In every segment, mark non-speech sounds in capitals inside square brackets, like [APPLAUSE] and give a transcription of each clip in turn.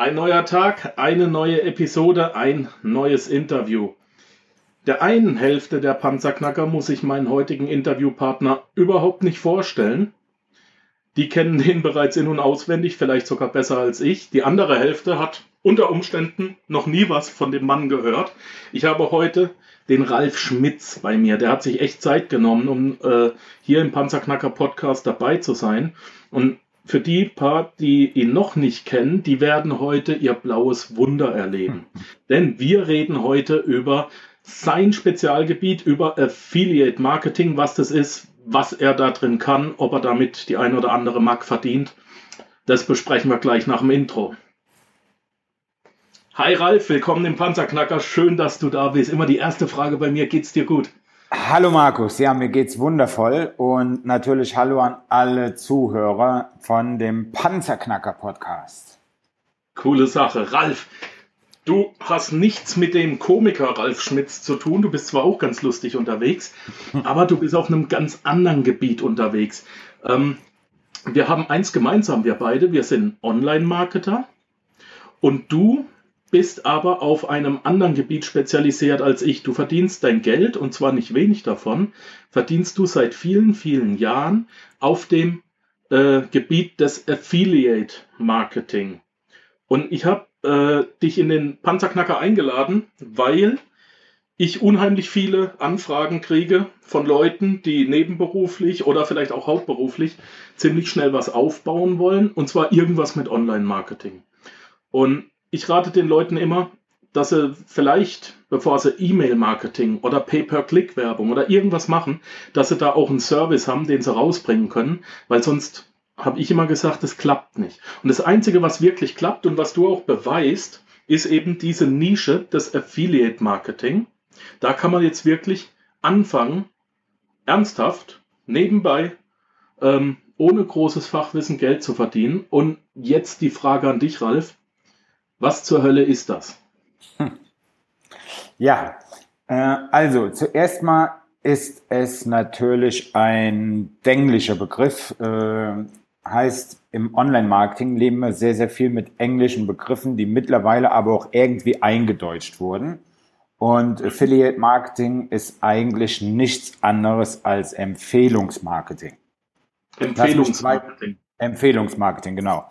Ein neuer Tag, eine neue Episode, ein neues Interview. Der einen Hälfte der Panzerknacker muss ich meinen heutigen Interviewpartner überhaupt nicht vorstellen. Die kennen den bereits in- und auswendig, vielleicht sogar besser als ich. Die andere Hälfte hat unter Umständen noch nie was von dem Mann gehört. Ich habe heute den Ralf Schmitz bei mir. Der hat sich echt Zeit genommen, um äh, hier im Panzerknacker Podcast dabei zu sein. Und für die paar, die ihn noch nicht kennen, die werden heute ihr blaues Wunder erleben. [LAUGHS] Denn wir reden heute über sein Spezialgebiet, über Affiliate Marketing, was das ist, was er da drin kann, ob er damit die ein oder andere Mark verdient. Das besprechen wir gleich nach dem Intro. Hi Ralf, willkommen im Panzerknacker. Schön, dass du da bist. Immer die erste Frage bei mir, geht's dir gut? Hallo Markus, ja, mir geht's wundervoll und natürlich hallo an alle Zuhörer von dem Panzerknacker Podcast. Coole Sache. Ralf, du hast nichts mit dem Komiker Ralf Schmitz zu tun. Du bist zwar auch ganz lustig unterwegs, [LAUGHS] aber du bist auf einem ganz anderen Gebiet unterwegs. Ähm, wir haben eins gemeinsam, wir beide. Wir sind Online-Marketer und du bist aber auf einem anderen Gebiet spezialisiert als ich. Du verdienst dein Geld, und zwar nicht wenig davon, verdienst du seit vielen, vielen Jahren auf dem äh, Gebiet des Affiliate Marketing. Und ich habe äh, dich in den Panzerknacker eingeladen, weil ich unheimlich viele Anfragen kriege von Leuten, die nebenberuflich oder vielleicht auch hauptberuflich ziemlich schnell was aufbauen wollen, und zwar irgendwas mit Online-Marketing. Und ich rate den Leuten immer, dass sie vielleicht, bevor sie E-Mail-Marketing oder Pay-per-Click-Werbung oder irgendwas machen, dass sie da auch einen Service haben, den sie rausbringen können, weil sonst habe ich immer gesagt, es klappt nicht. Und das Einzige, was wirklich klappt und was du auch beweist, ist eben diese Nische des Affiliate-Marketing. Da kann man jetzt wirklich anfangen, ernsthaft, nebenbei, ähm, ohne großes Fachwissen Geld zu verdienen. Und jetzt die Frage an dich, Ralf. Was zur Hölle ist das? Hm. [LAUGHS] Ja, äh, also zuerst mal ist es natürlich ein denglischer Begriff. Äh, heißt, im Online-Marketing leben wir sehr, sehr viel mit englischen Begriffen, die mittlerweile aber auch irgendwie eingedeutscht wurden. Und Affiliate Marketing ist eigentlich nichts anderes als Empfehlungsmarketing. Empfehlungsmarketing. Empfehlungsmarketing, genau.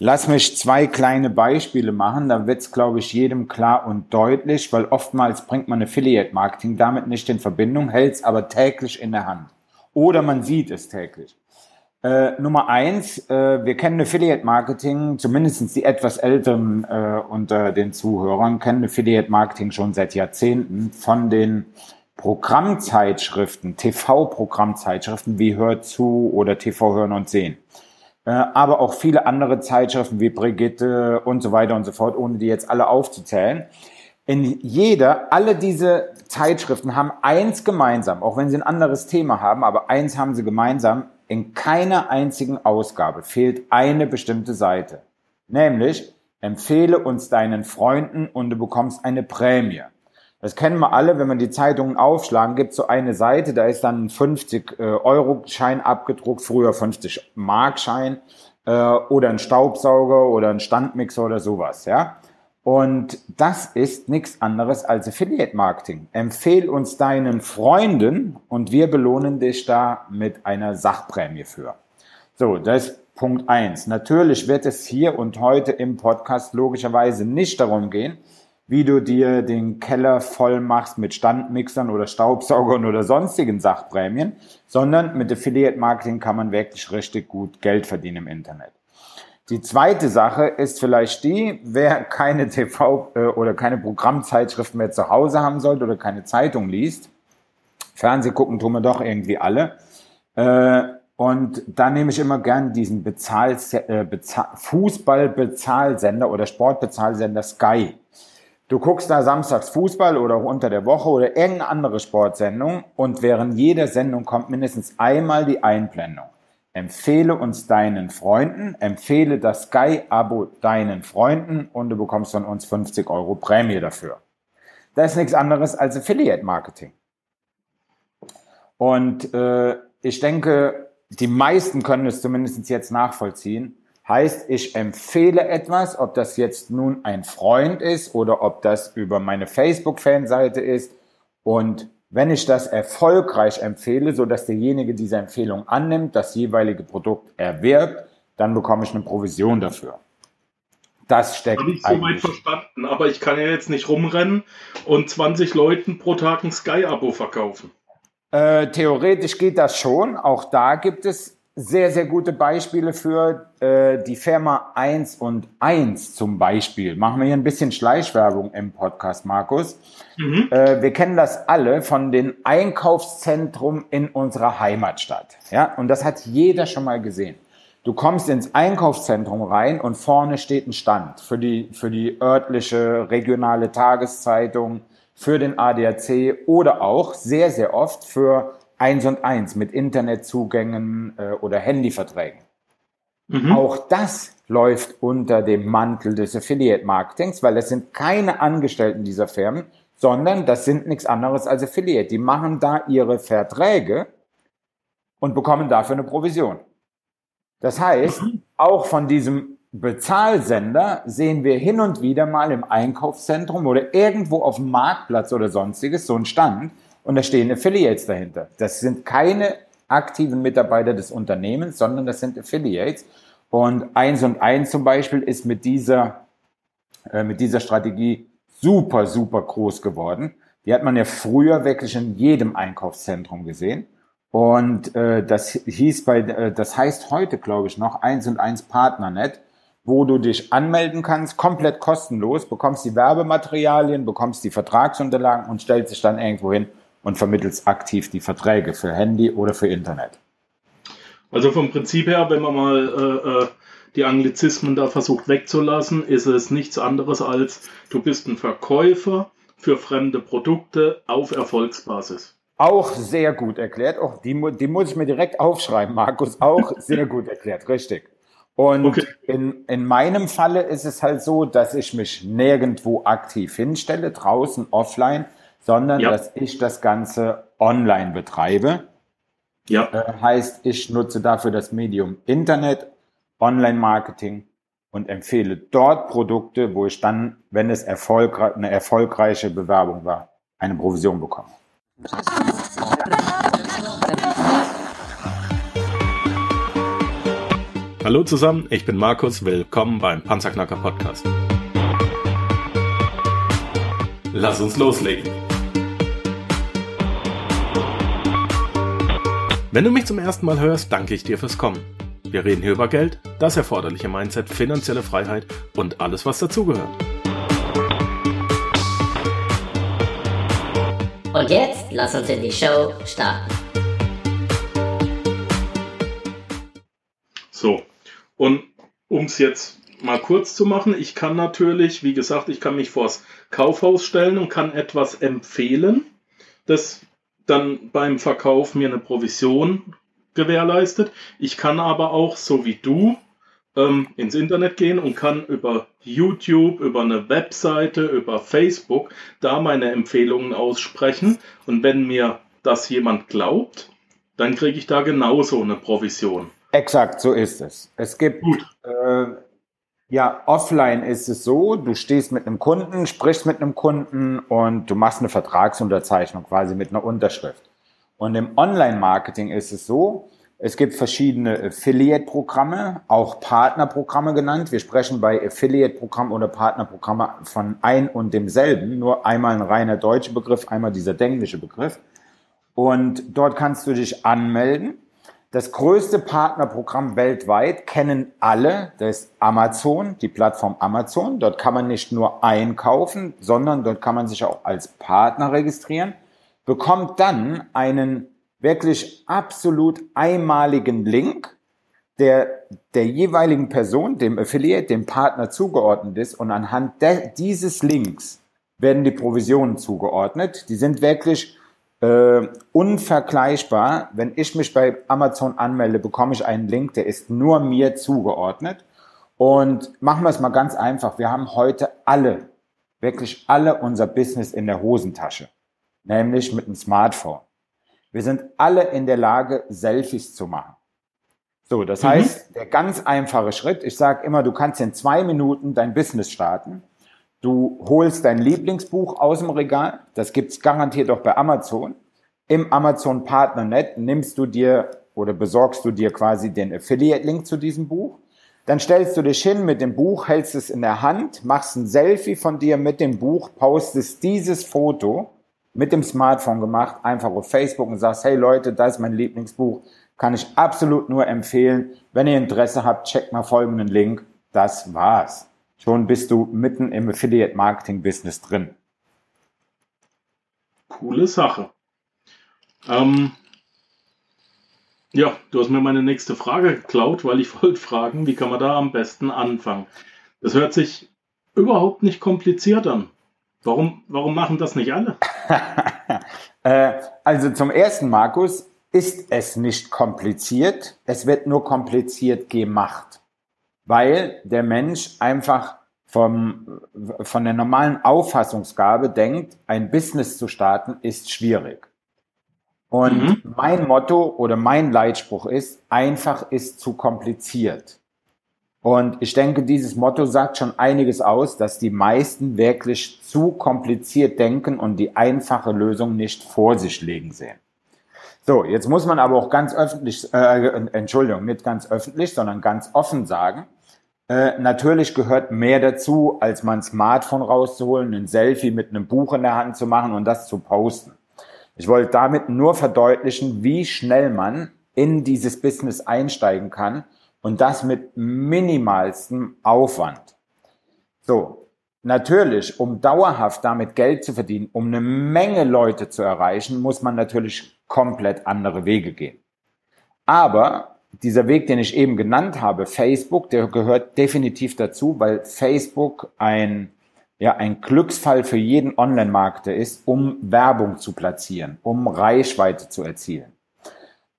Lass mich zwei kleine Beispiele machen, da wird es, glaube ich, jedem klar und deutlich, weil oftmals bringt man Affiliate-Marketing damit nicht in Verbindung, hält es aber täglich in der Hand. Oder man sieht es täglich. Äh, Nummer eins, äh, wir kennen Affiliate-Marketing, zumindest die etwas älteren äh, unter den Zuhörern, kennen Affiliate-Marketing schon seit Jahrzehnten von den Programmzeitschriften, TV-Programmzeitschriften wie Hör zu oder TV Hören und Sehen. Äh, aber auch viele andere Zeitschriften wie Brigitte und so weiter und so fort, ohne die jetzt alle aufzuzählen. In jeder, alle diese Zeitschriften haben eins gemeinsam, auch wenn sie ein anderes Thema haben, aber eins haben sie gemeinsam, in keiner einzigen Ausgabe fehlt eine bestimmte Seite. Nämlich, empfehle uns deinen Freunden und du bekommst eine Prämie. Das kennen wir alle, wenn man die Zeitungen aufschlagen, gibt so eine Seite, da ist dann ein 50-Euro-Schein äh, abgedruckt, früher 50-Mark-Schein äh, oder ein Staubsauger oder ein Standmixer oder sowas, ja. Und das ist nichts anderes als Affiliate Marketing. Empfehl uns deinen Freunden und wir belohnen dich da mit einer Sachprämie für. So, das ist Punkt eins. Natürlich wird es hier und heute im Podcast logischerweise nicht darum gehen, wie du dir den Keller voll machst mit Standmixern oder Staubsaugern oder sonstigen Sachprämien, sondern mit Affiliate Marketing kann man wirklich richtig gut Geld verdienen im Internet. Die zweite Sache ist vielleicht die, wer keine TV äh, oder keine Programmzeitschriften mehr zu Hause haben sollte oder keine Zeitung liest. Fernseh gucken tun wir doch irgendwie alle. Äh, und da nehme ich immer gern diesen Bezahl, äh, Bezahl, Fußball-Bezahlsender oder Sportbezahlsender Sky. Du guckst da samstags Fußball oder unter der Woche oder irgendeine andere Sportsendung und während jeder Sendung kommt mindestens einmal die Einblendung. Empfehle uns deinen Freunden, empfehle das Sky-Abo deinen Freunden und du bekommst von uns 50 Euro Prämie dafür. Das ist nichts anderes als Affiliate-Marketing. Und äh, ich denke, die meisten können es zumindest jetzt nachvollziehen, Heißt, ich empfehle etwas, ob das jetzt nun ein Freund ist oder ob das über meine Facebook-Fanseite ist. Und wenn ich das erfolgreich empfehle, so dass derjenige diese Empfehlung annimmt, das jeweilige Produkt erwirbt, dann bekomme ich eine Provision dafür. Das steckt Habe ich soweit verstanden, aber ich kann ja jetzt nicht rumrennen und 20 Leuten pro Tag ein Sky-Abo verkaufen. Äh, theoretisch geht das schon. Auch da gibt es sehr, sehr gute Beispiele für äh, die Firma 1 und 1 zum Beispiel. Machen wir hier ein bisschen Schleichwerbung im Podcast, Markus. Mhm. Äh, wir kennen das alle von den Einkaufszentrum in unserer Heimatstadt. Ja, und das hat jeder schon mal gesehen. Du kommst ins Einkaufszentrum rein und vorne steht ein Stand für die, für die örtliche, regionale Tageszeitung, für den ADAC oder auch sehr, sehr oft für eins und eins mit Internetzugängen äh, oder Handyverträgen. Mhm. Auch das läuft unter dem Mantel des Affiliate Marketings, weil es sind keine Angestellten dieser Firmen, sondern das sind nichts anderes als Affiliate. Die machen da ihre Verträge und bekommen dafür eine Provision. Das heißt, auch von diesem Bezahlsender sehen wir hin und wieder mal im Einkaufszentrum oder irgendwo auf dem Marktplatz oder sonstiges so ein Stand und da stehen Affiliates dahinter. Das sind keine aktiven Mitarbeiter des Unternehmens, sondern das sind Affiliates. Und eins und eins zum Beispiel ist mit dieser, äh, mit dieser Strategie super, super groß geworden. Die hat man ja früher wirklich in jedem Einkaufszentrum gesehen. Und äh, das hieß bei, äh, das heißt heute, glaube ich, noch eins und eins Partnernet, wo du dich anmelden kannst, komplett kostenlos, bekommst die Werbematerialien, bekommst die Vertragsunterlagen und stellst dich dann irgendwo hin und vermittelst aktiv die Verträge für Handy oder für Internet. Also vom Prinzip her, wenn man mal äh, äh die Anglizismen da versucht wegzulassen, ist es nichts anderes als du bist ein Verkäufer für fremde Produkte auf Erfolgsbasis. Auch sehr gut erklärt. Auch die, die muss ich mir direkt aufschreiben, Markus. Auch [LAUGHS] sehr gut erklärt, richtig. Und okay. in, in meinem Falle ist es halt so, dass ich mich nirgendwo aktiv hinstelle, draußen, offline, sondern ja. dass ich das Ganze online betreibe. Ja. Äh, heißt, ich nutze dafür das Medium Internet, Online-Marketing und empfehle dort Produkte, wo ich dann, wenn es erfolgreich, eine erfolgreiche Bewerbung war, eine Provision bekomme. Hallo zusammen, ich bin Markus, willkommen beim Panzerknacker Podcast. Lass uns loslegen. Wenn du mich zum ersten Mal hörst, danke ich dir fürs Kommen. Wir reden hier über Geld, das erforderliche Mindset, finanzielle Freiheit und alles, was dazugehört. Und jetzt lass uns in die Show starten. So, und um es jetzt mal kurz zu machen, ich kann natürlich, wie gesagt, ich kann mich vors Kaufhaus stellen und kann etwas empfehlen, das dann beim Verkauf mir eine Provision gewährleistet. Ich kann aber auch, so wie du, ähm, ins Internet gehen und kann über YouTube, über eine Webseite, über Facebook da meine Empfehlungen aussprechen. Und wenn mir das jemand glaubt, dann kriege ich da genauso eine Provision. Exakt, so ist es. Es gibt, äh, ja, offline ist es so, du stehst mit einem Kunden, sprichst mit einem Kunden und du machst eine Vertragsunterzeichnung quasi mit einer Unterschrift. Und im Online-Marketing ist es so, es gibt verschiedene Affiliate-Programme, auch Partnerprogramme genannt. Wir sprechen bei Affiliate-Programm oder Partnerprogramme von ein und demselben, nur einmal ein reiner deutscher Begriff, einmal dieser englische Begriff. Und dort kannst du dich anmelden. Das größte Partnerprogramm weltweit kennen alle, das ist Amazon, die Plattform Amazon. Dort kann man nicht nur einkaufen, sondern dort kann man sich auch als Partner registrieren, bekommt dann einen wirklich absolut einmaligen Link, der der jeweiligen Person, dem Affiliate, dem Partner zugeordnet ist und anhand dieses Links werden die Provisionen zugeordnet. Die sind wirklich äh, unvergleichbar. Wenn ich mich bei Amazon anmelde, bekomme ich einen Link, der ist nur mir zugeordnet. Und machen wir es mal ganz einfach. Wir haben heute alle, wirklich alle unser Business in der Hosentasche, nämlich mit dem Smartphone. Wir sind alle in der Lage, Selfies zu machen. So, das mhm. heißt, der ganz einfache Schritt, ich sage immer, du kannst in zwei Minuten dein Business starten. Du holst dein Lieblingsbuch aus dem Regal, das gibt's garantiert auch bei Amazon. Im Amazon Partnernet nimmst du dir oder besorgst du dir quasi den Affiliate-Link zu diesem Buch. Dann stellst du dich hin mit dem Buch, hältst es in der Hand, machst ein Selfie von dir mit dem Buch, postest dieses Foto mit dem Smartphone gemacht, einfach auf Facebook und sagst, hey Leute, das ist mein Lieblingsbuch, kann ich absolut nur empfehlen. Wenn ihr Interesse habt, checkt mal folgenden Link. Das war's. Schon bist du mitten im Affiliate Marketing Business drin. Coole Sache. Ähm, ja, du hast mir meine nächste Frage geklaut, weil ich [LAUGHS] wollte fragen, wie kann man da am besten anfangen? Das hört sich überhaupt nicht kompliziert an. Warum, warum machen das nicht alle? [LAUGHS] äh, also zum ersten, Markus, ist es nicht kompliziert. Es wird nur kompliziert gemacht, weil der Mensch einfach vom, von der normalen Auffassungsgabe denkt, ein Business zu starten ist schwierig. Und mhm. mein Motto oder mein Leitspruch ist, einfach ist zu kompliziert. Und ich denke, dieses Motto sagt schon einiges aus, dass die meisten wirklich zu kompliziert denken und die einfache Lösung nicht vor sich legen sehen. So, jetzt muss man aber auch ganz öffentlich, äh, Entschuldigung, nicht ganz öffentlich, sondern ganz offen sagen, äh, natürlich gehört mehr dazu, als mein Smartphone rauszuholen, ein Selfie mit einem Buch in der Hand zu machen und das zu posten. Ich wollte damit nur verdeutlichen, wie schnell man in dieses Business einsteigen kann und das mit minimalstem Aufwand. So, natürlich, um dauerhaft damit Geld zu verdienen, um eine Menge Leute zu erreichen, muss man natürlich komplett andere Wege gehen. Aber dieser Weg, den ich eben genannt habe, Facebook, der gehört definitiv dazu, weil Facebook ein ja ein Glücksfall für jeden Online-Marketer ist, um Werbung zu platzieren, um Reichweite zu erzielen.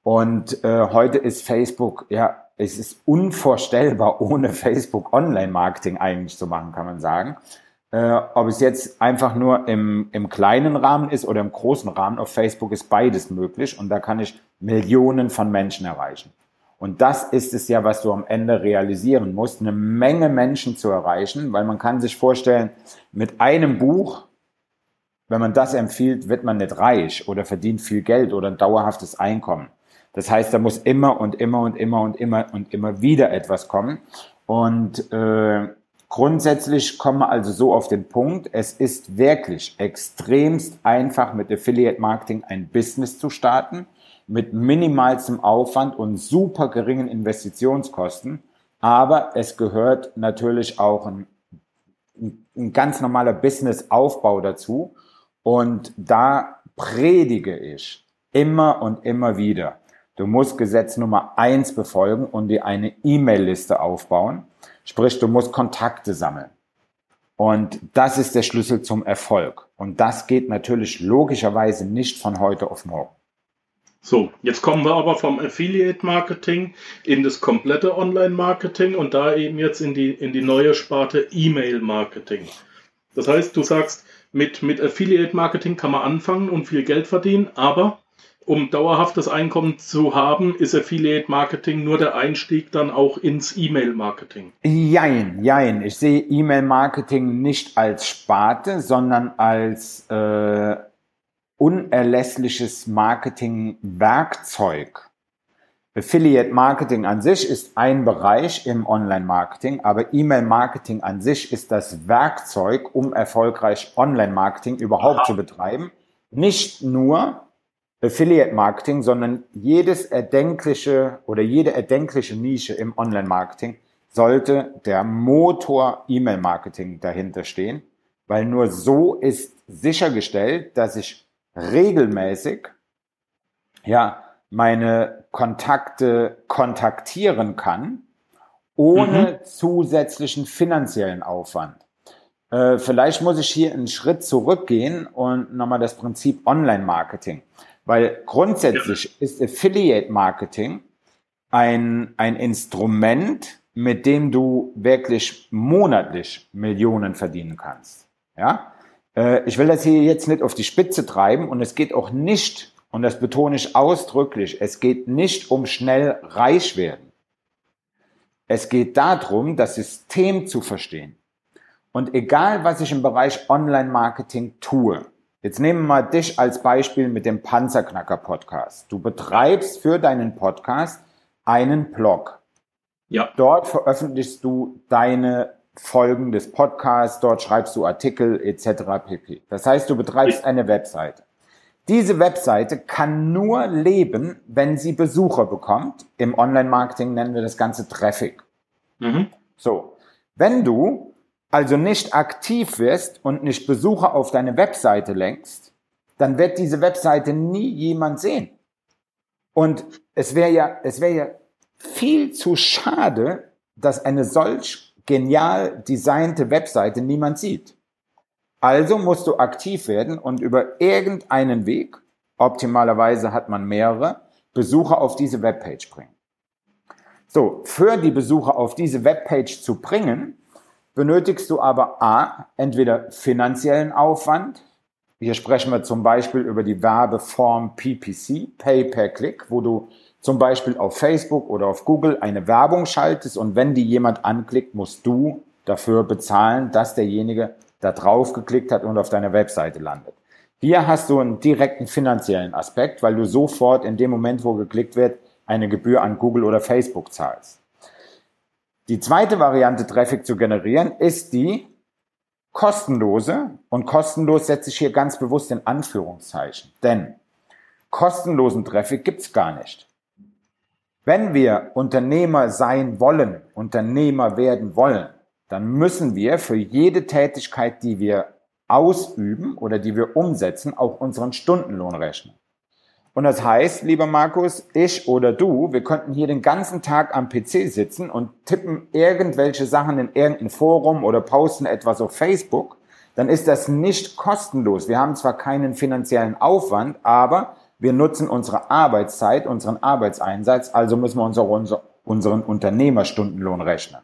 Und äh, heute ist Facebook, ja, es ist unvorstellbar, [LAUGHS] ohne Facebook Online-Marketing eigentlich zu machen, kann man sagen. Äh, ob es jetzt einfach nur im, im kleinen Rahmen ist oder im großen Rahmen, auf Facebook ist beides möglich und da kann ich Millionen von Menschen erreichen. Und das ist es ja, was du am Ende realisieren musst, eine Menge Menschen zu erreichen, weil man kann sich vorstellen, mit einem Buch, wenn man das empfiehlt, wird man nicht reich oder verdient viel Geld oder ein dauerhaftes Einkommen. Das heißt, da muss immer und immer und immer und immer und immer wieder etwas kommen. Und äh, grundsätzlich kommen wir also so auf den Punkt, es ist wirklich extremst einfach mit Affiliate Marketing ein Business zu starten mit minimalstem Aufwand und super geringen Investitionskosten. Aber es gehört natürlich auch ein, ein ganz normaler Businessaufbau dazu. Und da predige ich immer und immer wieder. Du musst Gesetz Nummer eins befolgen und dir eine E-Mail-Liste aufbauen. Sprich, du musst Kontakte sammeln. Und das ist der Schlüssel zum Erfolg. Und das geht natürlich logischerweise nicht von heute auf morgen. So, jetzt kommen wir aber vom Affiliate Marketing in das komplette Online Marketing und da eben jetzt in die, in die neue Sparte E-Mail Marketing. Das heißt, du sagst, mit, mit Affiliate Marketing kann man anfangen und viel Geld verdienen, aber um dauerhaftes Einkommen zu haben, ist Affiliate Marketing nur der Einstieg dann auch ins E-Mail Marketing. Jein, jein. Ich sehe E-Mail Marketing nicht als Sparte, sondern als äh, unerlässliches Marketing-Werkzeug. Affiliate Marketing an sich ist ein Bereich im Online-Marketing, aber E-Mail-Marketing an sich ist das Werkzeug, um erfolgreich Online-Marketing überhaupt Aha. zu betreiben. Nicht nur Affiliate Marketing, sondern jedes erdenkliche oder jede erdenkliche Nische im Online-Marketing sollte der Motor E-Mail-Marketing dahinter stehen, weil nur so ist sichergestellt, dass ich regelmäßig ja meine Kontakte kontaktieren kann, ohne mhm. zusätzlichen finanziellen Aufwand. Äh, vielleicht muss ich hier einen Schritt zurückgehen und nochmal das Prinzip Online-Marketing. Weil grundsätzlich ist Affiliate Marketing ein, ein Instrument, mit dem du wirklich monatlich Millionen verdienen kannst. Ja? Äh, ich will das hier jetzt nicht auf die Spitze treiben und es geht auch nicht, und das betone ich ausdrücklich, es geht nicht um schnell reich werden. Es geht darum, das System zu verstehen. Und egal, was ich im Bereich Online-Marketing tue, jetzt nehmen wir mal dich als Beispiel mit dem Panzerknacker-Podcast. Du betreibst für deinen Podcast einen Blog. Ja. Dort veröffentlichst du deine Folgen des Podcasts, dort schreibst du Artikel etc. pp. Das heißt, du betreibst eine Webseite. Diese Webseite kann nur leben, wenn sie Besucher bekommt. Im Online-Marketing nennen wir das Ganze Traffic. Mhm. So. Wenn du also nicht aktiv wirst und nicht Besucher auf deine Webseite lenkst, dann wird diese Webseite nie jemand sehen. Und es wäre ja, es wäre ja viel zu schade, dass eine solch genial designte Webseite niemand sieht. Also musst du aktiv werden und über irgendeinen Weg, optimalerweise hat man mehrere, Besucher auf diese Webpage bringen. So, für die Besucher auf diese Webpage zu bringen, benötigst du aber A, entweder finanziellen Aufwand. Hier sprechen wir zum Beispiel über die Werbeform PPC, Pay per Click, wo du zum Beispiel auf Facebook oder auf Google eine Werbung schaltest und wenn die jemand anklickt, musst du dafür bezahlen, dass derjenige da drauf geklickt hat und auf deiner Webseite landet. Hier hast du einen direkten finanziellen Aspekt, weil du sofort in dem Moment, wo geklickt wird, eine Gebühr an Google oder Facebook zahlst. Die zweite Variante, Traffic zu generieren, ist die kostenlose. Und kostenlos setze ich hier ganz bewusst in Anführungszeichen. Denn kostenlosen Traffic gibt's gar nicht. Wenn wir Unternehmer sein wollen, Unternehmer werden wollen, dann müssen wir für jede Tätigkeit, die wir ausüben oder die wir umsetzen, auch unseren Stundenlohn rechnen. Und das heißt, lieber Markus, ich oder du, wir könnten hier den ganzen Tag am PC sitzen und tippen irgendwelche Sachen in irgendein Forum oder posten etwas auf Facebook, dann ist das nicht kostenlos. Wir haben zwar keinen finanziellen Aufwand, aber wir nutzen unsere Arbeitszeit, unseren Arbeitseinsatz, also müssen wir unser, unseren Unternehmerstundenlohn rechnen.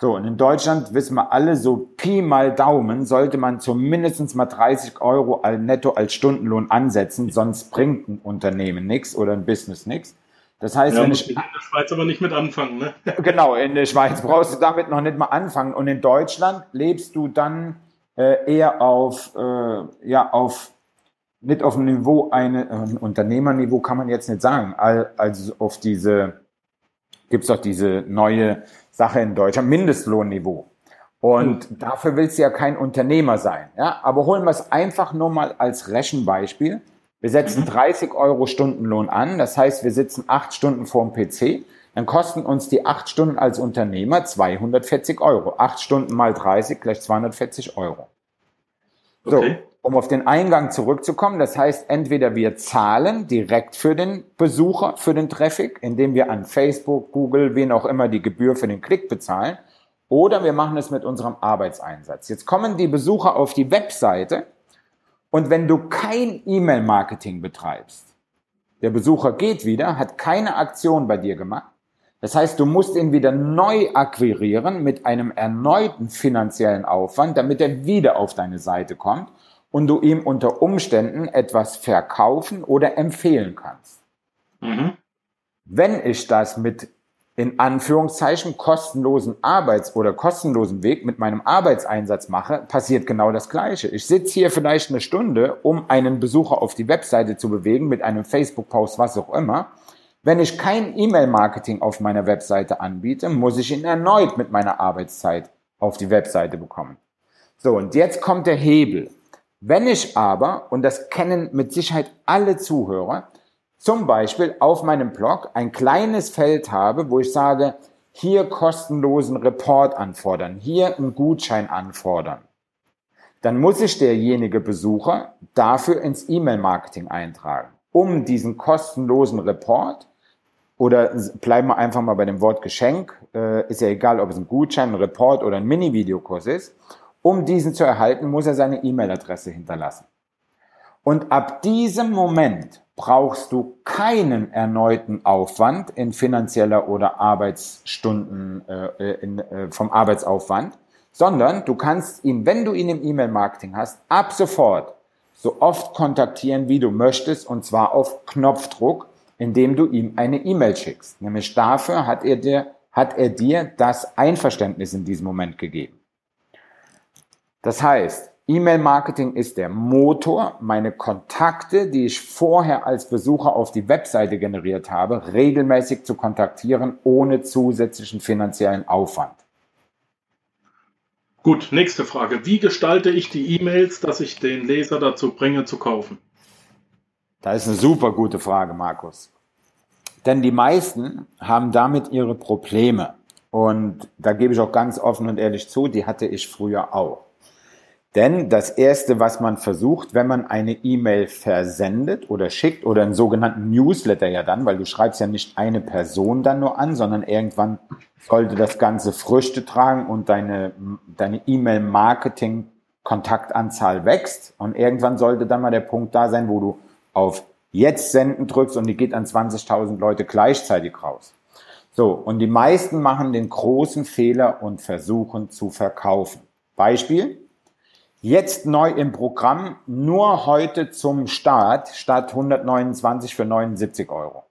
So, und in Deutschland wissen wir alle, so Pi mal Daumen sollte man zumindest mal 30 Euro netto als Stundenlohn ansetzen, sonst bringt ein Unternehmen nichts oder ein Business nichts. Das heißt, ja, wenn ich in der Schweiz aber nicht mit anfangen, ne? Genau, in der Schweiz brauchst du damit noch nicht mal anfangen. Und in Deutschland lebst du dann äh, eher auf, äh, ja, auf nicht auf dem Niveau, eine, ein Unternehmerniveau kann man jetzt nicht sagen, also auf diese, gibt's doch diese neue Sache in Deutschland, Mindestlohnniveau. Und mhm. dafür willst du ja kein Unternehmer sein. Ja? Aber holen wir es einfach nur mal als Rechenbeispiel. Wir setzen mhm. 30 Euro Stundenlohn an. Das heißt, wir sitzen acht Stunden vorm PC. Dann kosten uns die acht Stunden als Unternehmer 240 Euro. Acht Stunden mal 30 gleich 240 Euro. So. Okay um auf den Eingang zurückzukommen, das heißt, entweder wir zahlen direkt für den Besucher, für den Traffic, indem wir an Facebook, Google, wen auch immer die Gebühr für den Klick bezahlen, oder wir machen es mit unserem Arbeitseinsatz. Jetzt kommen die Besucher auf die Webseite und wenn du kein E-Mail-Marketing betreibst, der Besucher geht wieder, hat keine Aktion bei dir gemacht, das heißt, du musst ihn wieder neu akquirieren mit einem erneuten finanziellen Aufwand, damit er wieder auf deine Seite kommt und du ihm unter Umständen etwas verkaufen oder empfehlen kannst. Mhm. Wenn ich das mit in Anführungszeichen kostenlosen Arbeits- oder kostenlosen Weg mit meinem Arbeitseinsatz mache, passiert genau das Gleiche. Ich sitze hier vielleicht eine Stunde, um einen Besucher auf die Webseite zu bewegen mit einem Facebook-Post, was auch immer. Wenn ich kein E-Mail-Marketing auf meiner Webseite anbiete, muss ich ihn erneut mit meiner Arbeitszeit auf die Webseite bekommen. So, und jetzt kommt der Hebel. Wenn ich aber, und das kennen mit Sicherheit alle Zuhörer, zum Beispiel auf meinem Blog ein kleines Feld habe, wo ich sage, hier kostenlosen Report anfordern, hier einen Gutschein anfordern, dann muss ich derjenige Besucher dafür ins E-Mail-Marketing eintragen, um diesen kostenlosen Report oder bleiben wir einfach mal bei dem Wort Geschenk, äh, ist ja egal, ob es ein Gutschein, ein Report oder ein Mini-Videokurs ist, um diesen zu erhalten, muss er seine E-Mail-Adresse hinterlassen. Und ab diesem Moment brauchst du keinen erneuten Aufwand in finanzieller oder Arbeitsstunden äh, in, äh, vom Arbeitsaufwand, sondern du kannst ihn, wenn du ihn im E-Mail-Marketing hast, ab sofort so oft kontaktieren, wie du möchtest, und zwar auf Knopfdruck, indem du ihm eine E-Mail schickst. Nämlich dafür hat er dir hat er dir das Einverständnis in diesem Moment gegeben. Das heißt, E-Mail-Marketing ist der Motor, meine Kontakte, die ich vorher als Besucher auf die Webseite generiert habe, regelmäßig zu kontaktieren, ohne zusätzlichen finanziellen Aufwand. Gut, nächste Frage. Wie gestalte ich die E-Mails, dass ich den Leser dazu bringe, zu kaufen? Das ist eine super gute Frage, Markus. Denn die meisten haben damit ihre Probleme. Und da gebe ich auch ganz offen und ehrlich zu, die hatte ich früher auch. Denn das Erste, was man versucht, wenn man eine E-Mail versendet oder schickt oder einen sogenannten Newsletter ja dann, weil du schreibst ja nicht eine Person dann nur an, sondern irgendwann sollte das Ganze Früchte tragen und deine deine E-Mail-Marketing-Kontaktanzahl wächst und irgendwann sollte dann mal der Punkt da sein, wo du auf Jetzt senden drückst und die geht an 20.000 Leute gleichzeitig raus. So, und die meisten machen den großen Fehler und versuchen zu verkaufen. Beispiel, Jetzt neu im Programm, nur heute zum Start, statt 129 für 79 Euro.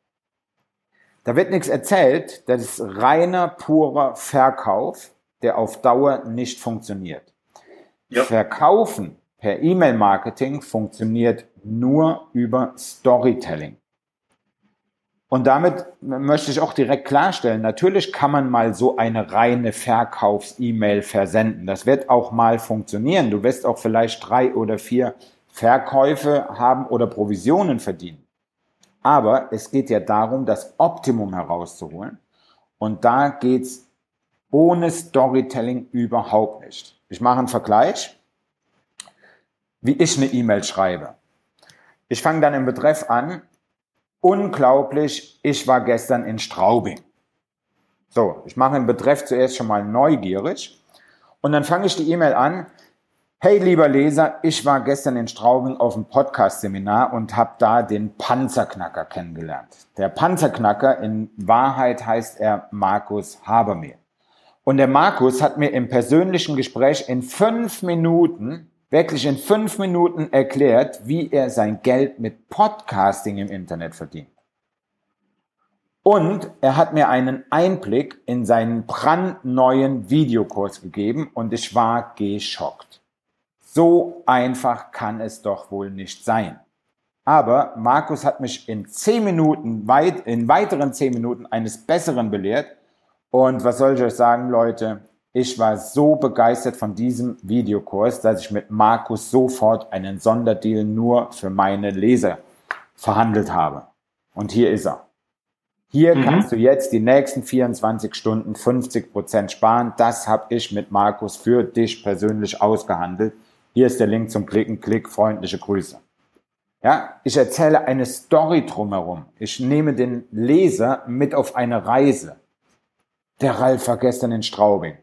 Da wird nichts erzählt, das ist reiner, purer Verkauf, der auf Dauer nicht funktioniert. Ja. Verkaufen per E-Mail-Marketing funktioniert nur über Storytelling. Und damit möchte ich auch direkt klarstellen, natürlich kann man mal so eine reine Verkaufs-E-Mail versenden. Das wird auch mal funktionieren. Du wirst auch vielleicht drei oder vier Verkäufe haben oder Provisionen verdienen. Aber es geht ja darum, das Optimum herauszuholen. Und da geht's ohne Storytelling überhaupt nicht. Ich mache einen Vergleich, wie ich eine E-Mail schreibe. Ich fange dann im Betreff an, Unglaublich, ich war gestern in Straubing. So, ich mache den Betreff zuerst schon mal neugierig und dann fange ich die E-Mail an. Hey lieber Leser, ich war gestern in Straubing auf einem Podcast-Seminar und habe da den Panzerknacker kennengelernt. Der Panzerknacker, in Wahrheit heißt er Markus Habermehl. Und der Markus hat mir im persönlichen Gespräch in fünf Minuten wirklich in fünf Minuten erklärt, wie er sein Geld mit Podcasting im Internet verdient. Und er hat mir einen Einblick in seinen brandneuen Videokurs gegeben und ich war geschockt. So einfach kann es doch wohl nicht sein. Aber Markus hat mich in zehn Minuten, weit, in weiteren zehn Minuten eines Besseren belehrt. Und was soll ich euch sagen, Leute? Ich war so begeistert von diesem Videokurs, dass ich mit Markus sofort einen Sonderdeal nur für meine Leser verhandelt habe. Und hier ist er. Hier mhm. kannst du jetzt die nächsten 24 Stunden 50 Prozent sparen. Das habe ich mit Markus für dich persönlich ausgehandelt. Hier ist der Link zum Klicken. Klick, freundliche Grüße. Ja, ich erzähle eine Story drumherum. Ich nehme den Leser mit auf eine Reise. Der Ralf war gestern in Straubing.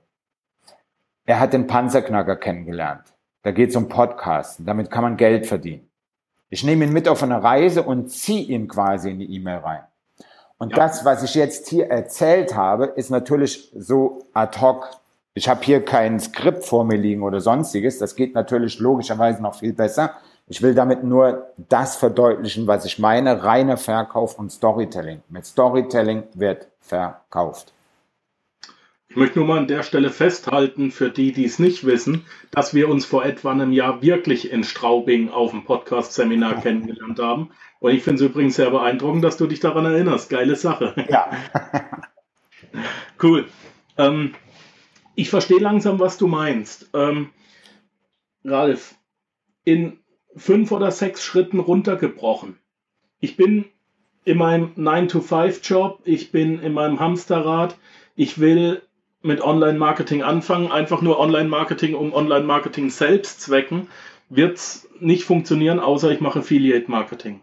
Er hat den Panzerknacker kennengelernt. Da geht es um Podcasten. Damit kann man Geld verdienen. Ich nehme ihn mit auf eine Reise und ziehe ihn quasi in die E-Mail rein. Und ja. das, was ich jetzt hier erzählt habe, ist natürlich so ad hoc. Ich habe hier kein Skript vor mir liegen oder sonstiges. Das geht natürlich logischerweise noch viel besser. Ich will damit nur das verdeutlichen, was ich meine. Reiner Verkauf und Storytelling. Mit Storytelling wird verkauft. Ich möchte nur mal an der Stelle festhalten, für die, die es nicht wissen, dass wir uns vor etwa einem Jahr wirklich in Straubing auf dem Podcast-Seminar kennengelernt haben. Und ich finde es übrigens sehr beeindruckend, dass du dich daran erinnerst. Geile Sache. Ja. [LAUGHS] cool. Ähm, ich verstehe langsam, was du meinst. Ähm, Ralf, in fünf oder sechs Schritten runtergebrochen. Ich bin in meinem 9-to-5-Job, ich bin in meinem Hamsterrad, ich will mit Online-Marketing anfangen, einfach nur Online-Marketing um Online-Marketing selbst zwecken, wird es nicht funktionieren, außer ich mache Affiliate-Marketing.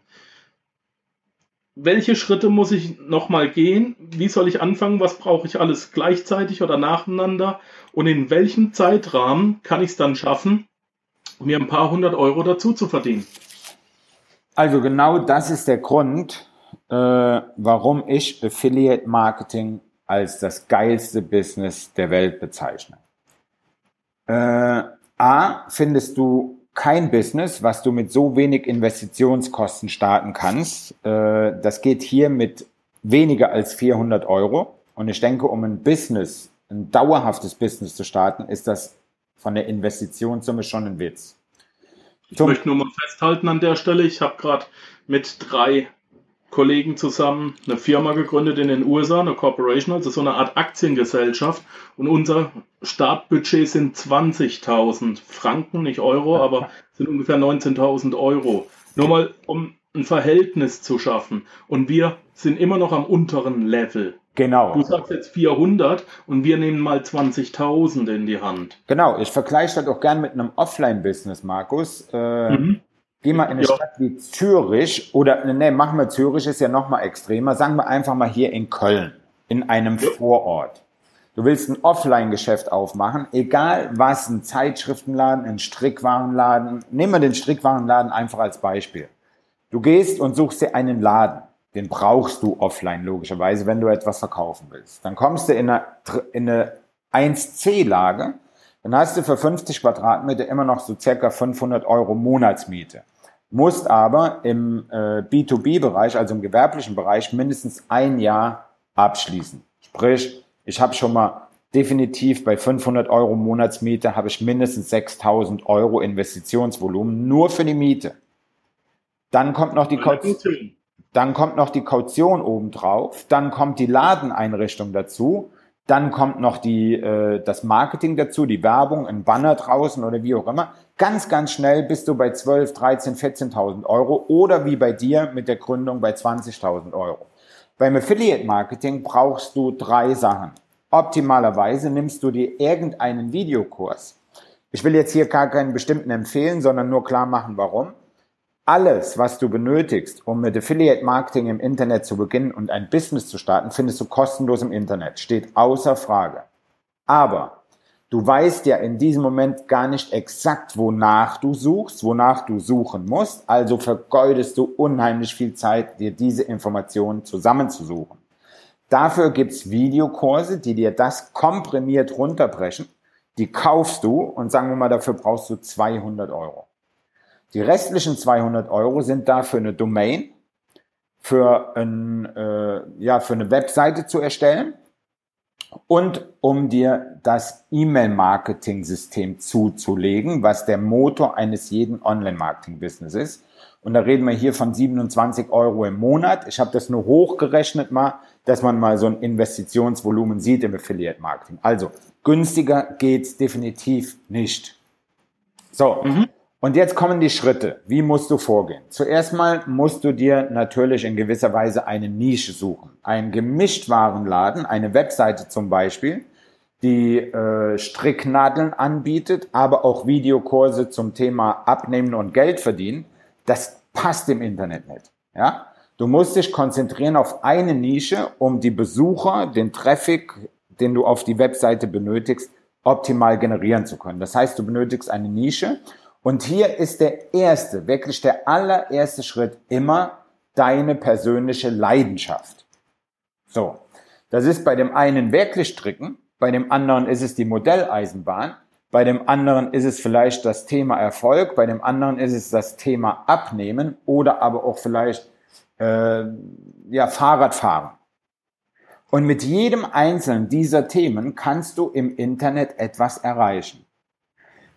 Welche Schritte muss ich nochmal gehen? Wie soll ich anfangen? Was brauche ich alles gleichzeitig oder nacheinander? Und in welchem Zeitrahmen kann ich es dann schaffen, mir ein paar hundert Euro dazu zu verdienen? Also genau das ist der Grund, äh, warum ich Affiliate Marketing als das geilste Business der Welt bezeichne. Äh, A, findest du kein Business, was du mit so wenig Investitionskosten starten kannst. Äh, das geht hier mit weniger als 400 Euro. Und ich denke, um ein Business, ein dauerhaftes Business zu starten, ist das von der Investitionssumme schon ein Witz. Ich Zum möchte nur mal festhalten an der Stelle, ich habe gerade mit drei Kollegen zusammen eine Firma gegründet in den USA, eine Corporation, also so eine Art Aktiengesellschaft. Und unser Startbudget sind 20.000 Franken, nicht Euro, [LAUGHS] aber sind ungefähr 19.000 Euro. Nur mal, um ein Verhältnis zu schaffen. Und wir sind immer noch am unteren Level. Genau. Du sagst jetzt 400 und wir nehmen mal 20.000 in die Hand. Genau, ich vergleiche das auch gern mit einem Offline-Business, Markus. Äh, mhm. Geh mal in eine ja. Stadt wie Zürich oder, ne, machen wir Zürich, ist ja noch mal extremer. Sagen wir einfach mal hier in Köln, in einem ja. Vorort. Du willst ein Offline-Geschäft aufmachen, egal was, ein Zeitschriftenladen, ein Strickwarenladen. Nehmen wir den Strickwarenladen einfach als Beispiel. Du gehst und suchst dir einen Laden. Den brauchst du offline, logischerweise, wenn du etwas verkaufen willst. Dann kommst du in eine, in eine 1C-Lage, dann hast du für 50 Quadratmeter immer noch so circa 500 Euro Monatsmiete. Musst aber im äh, B2B-Bereich, also im gewerblichen Bereich, mindestens ein Jahr abschließen. Sprich, ich habe schon mal definitiv bei 500 Euro Monatsmiete habe ich mindestens 6000 Euro Investitionsvolumen nur für die Miete. Dann kommt noch die Kaution. Dann kommt noch die Kaution obendrauf. Dann kommt die Ladeneinrichtung dazu. Dann kommt noch die, äh, das Marketing dazu, die Werbung, ein Banner draußen oder wie auch immer. Ganz, ganz schnell bist du bei 12, 13, 14.000 Euro oder wie bei dir mit der Gründung bei 20.000 Euro. Beim Affiliate Marketing brauchst du drei Sachen. Optimalerweise nimmst du dir irgendeinen Videokurs. Ich will jetzt hier gar keinen bestimmten empfehlen, sondern nur klar machen, warum. Alles, was du benötigst, um mit Affiliate Marketing im Internet zu beginnen und ein Business zu starten, findest du kostenlos im Internet. Steht außer Frage. Aber du weißt ja in diesem Moment gar nicht exakt, wonach du suchst, wonach du suchen musst. Also vergeudest du unheimlich viel Zeit, dir diese Informationen zusammenzusuchen. Dafür gibt's Videokurse, die dir das komprimiert runterbrechen. Die kaufst du und sagen wir mal, dafür brauchst du 200 Euro. Die restlichen 200 Euro sind da für eine Domain, für, ein, äh, ja, für eine Webseite zu erstellen und um dir das E-Mail-Marketing-System zuzulegen, was der Motor eines jeden Online-Marketing-Business ist. Und da reden wir hier von 27 Euro im Monat. Ich habe das nur hochgerechnet mal, dass man mal so ein Investitionsvolumen sieht im Affiliate-Marketing. Also günstiger geht's definitiv nicht. So, mhm. Und jetzt kommen die Schritte. Wie musst du vorgehen? Zuerst mal musst du dir natürlich in gewisser Weise eine Nische suchen. Ein Gemischtwarenladen, eine Webseite zum Beispiel, die äh, Stricknadeln anbietet, aber auch Videokurse zum Thema Abnehmen und Geld verdienen. Das passt im Internet nicht. Ja? Du musst dich konzentrieren auf eine Nische, um die Besucher, den Traffic, den du auf die Webseite benötigst, optimal generieren zu können. Das heißt, du benötigst eine Nische und hier ist der erste, wirklich der allererste Schritt immer deine persönliche Leidenschaft. So. Das ist bei dem einen wirklich Stricken, bei dem anderen ist es die Modelleisenbahn, bei dem anderen ist es vielleicht das Thema Erfolg, bei dem anderen ist es das Thema Abnehmen oder aber auch vielleicht äh, ja, Fahrradfahren. Und mit jedem einzelnen dieser Themen kannst du im Internet etwas erreichen.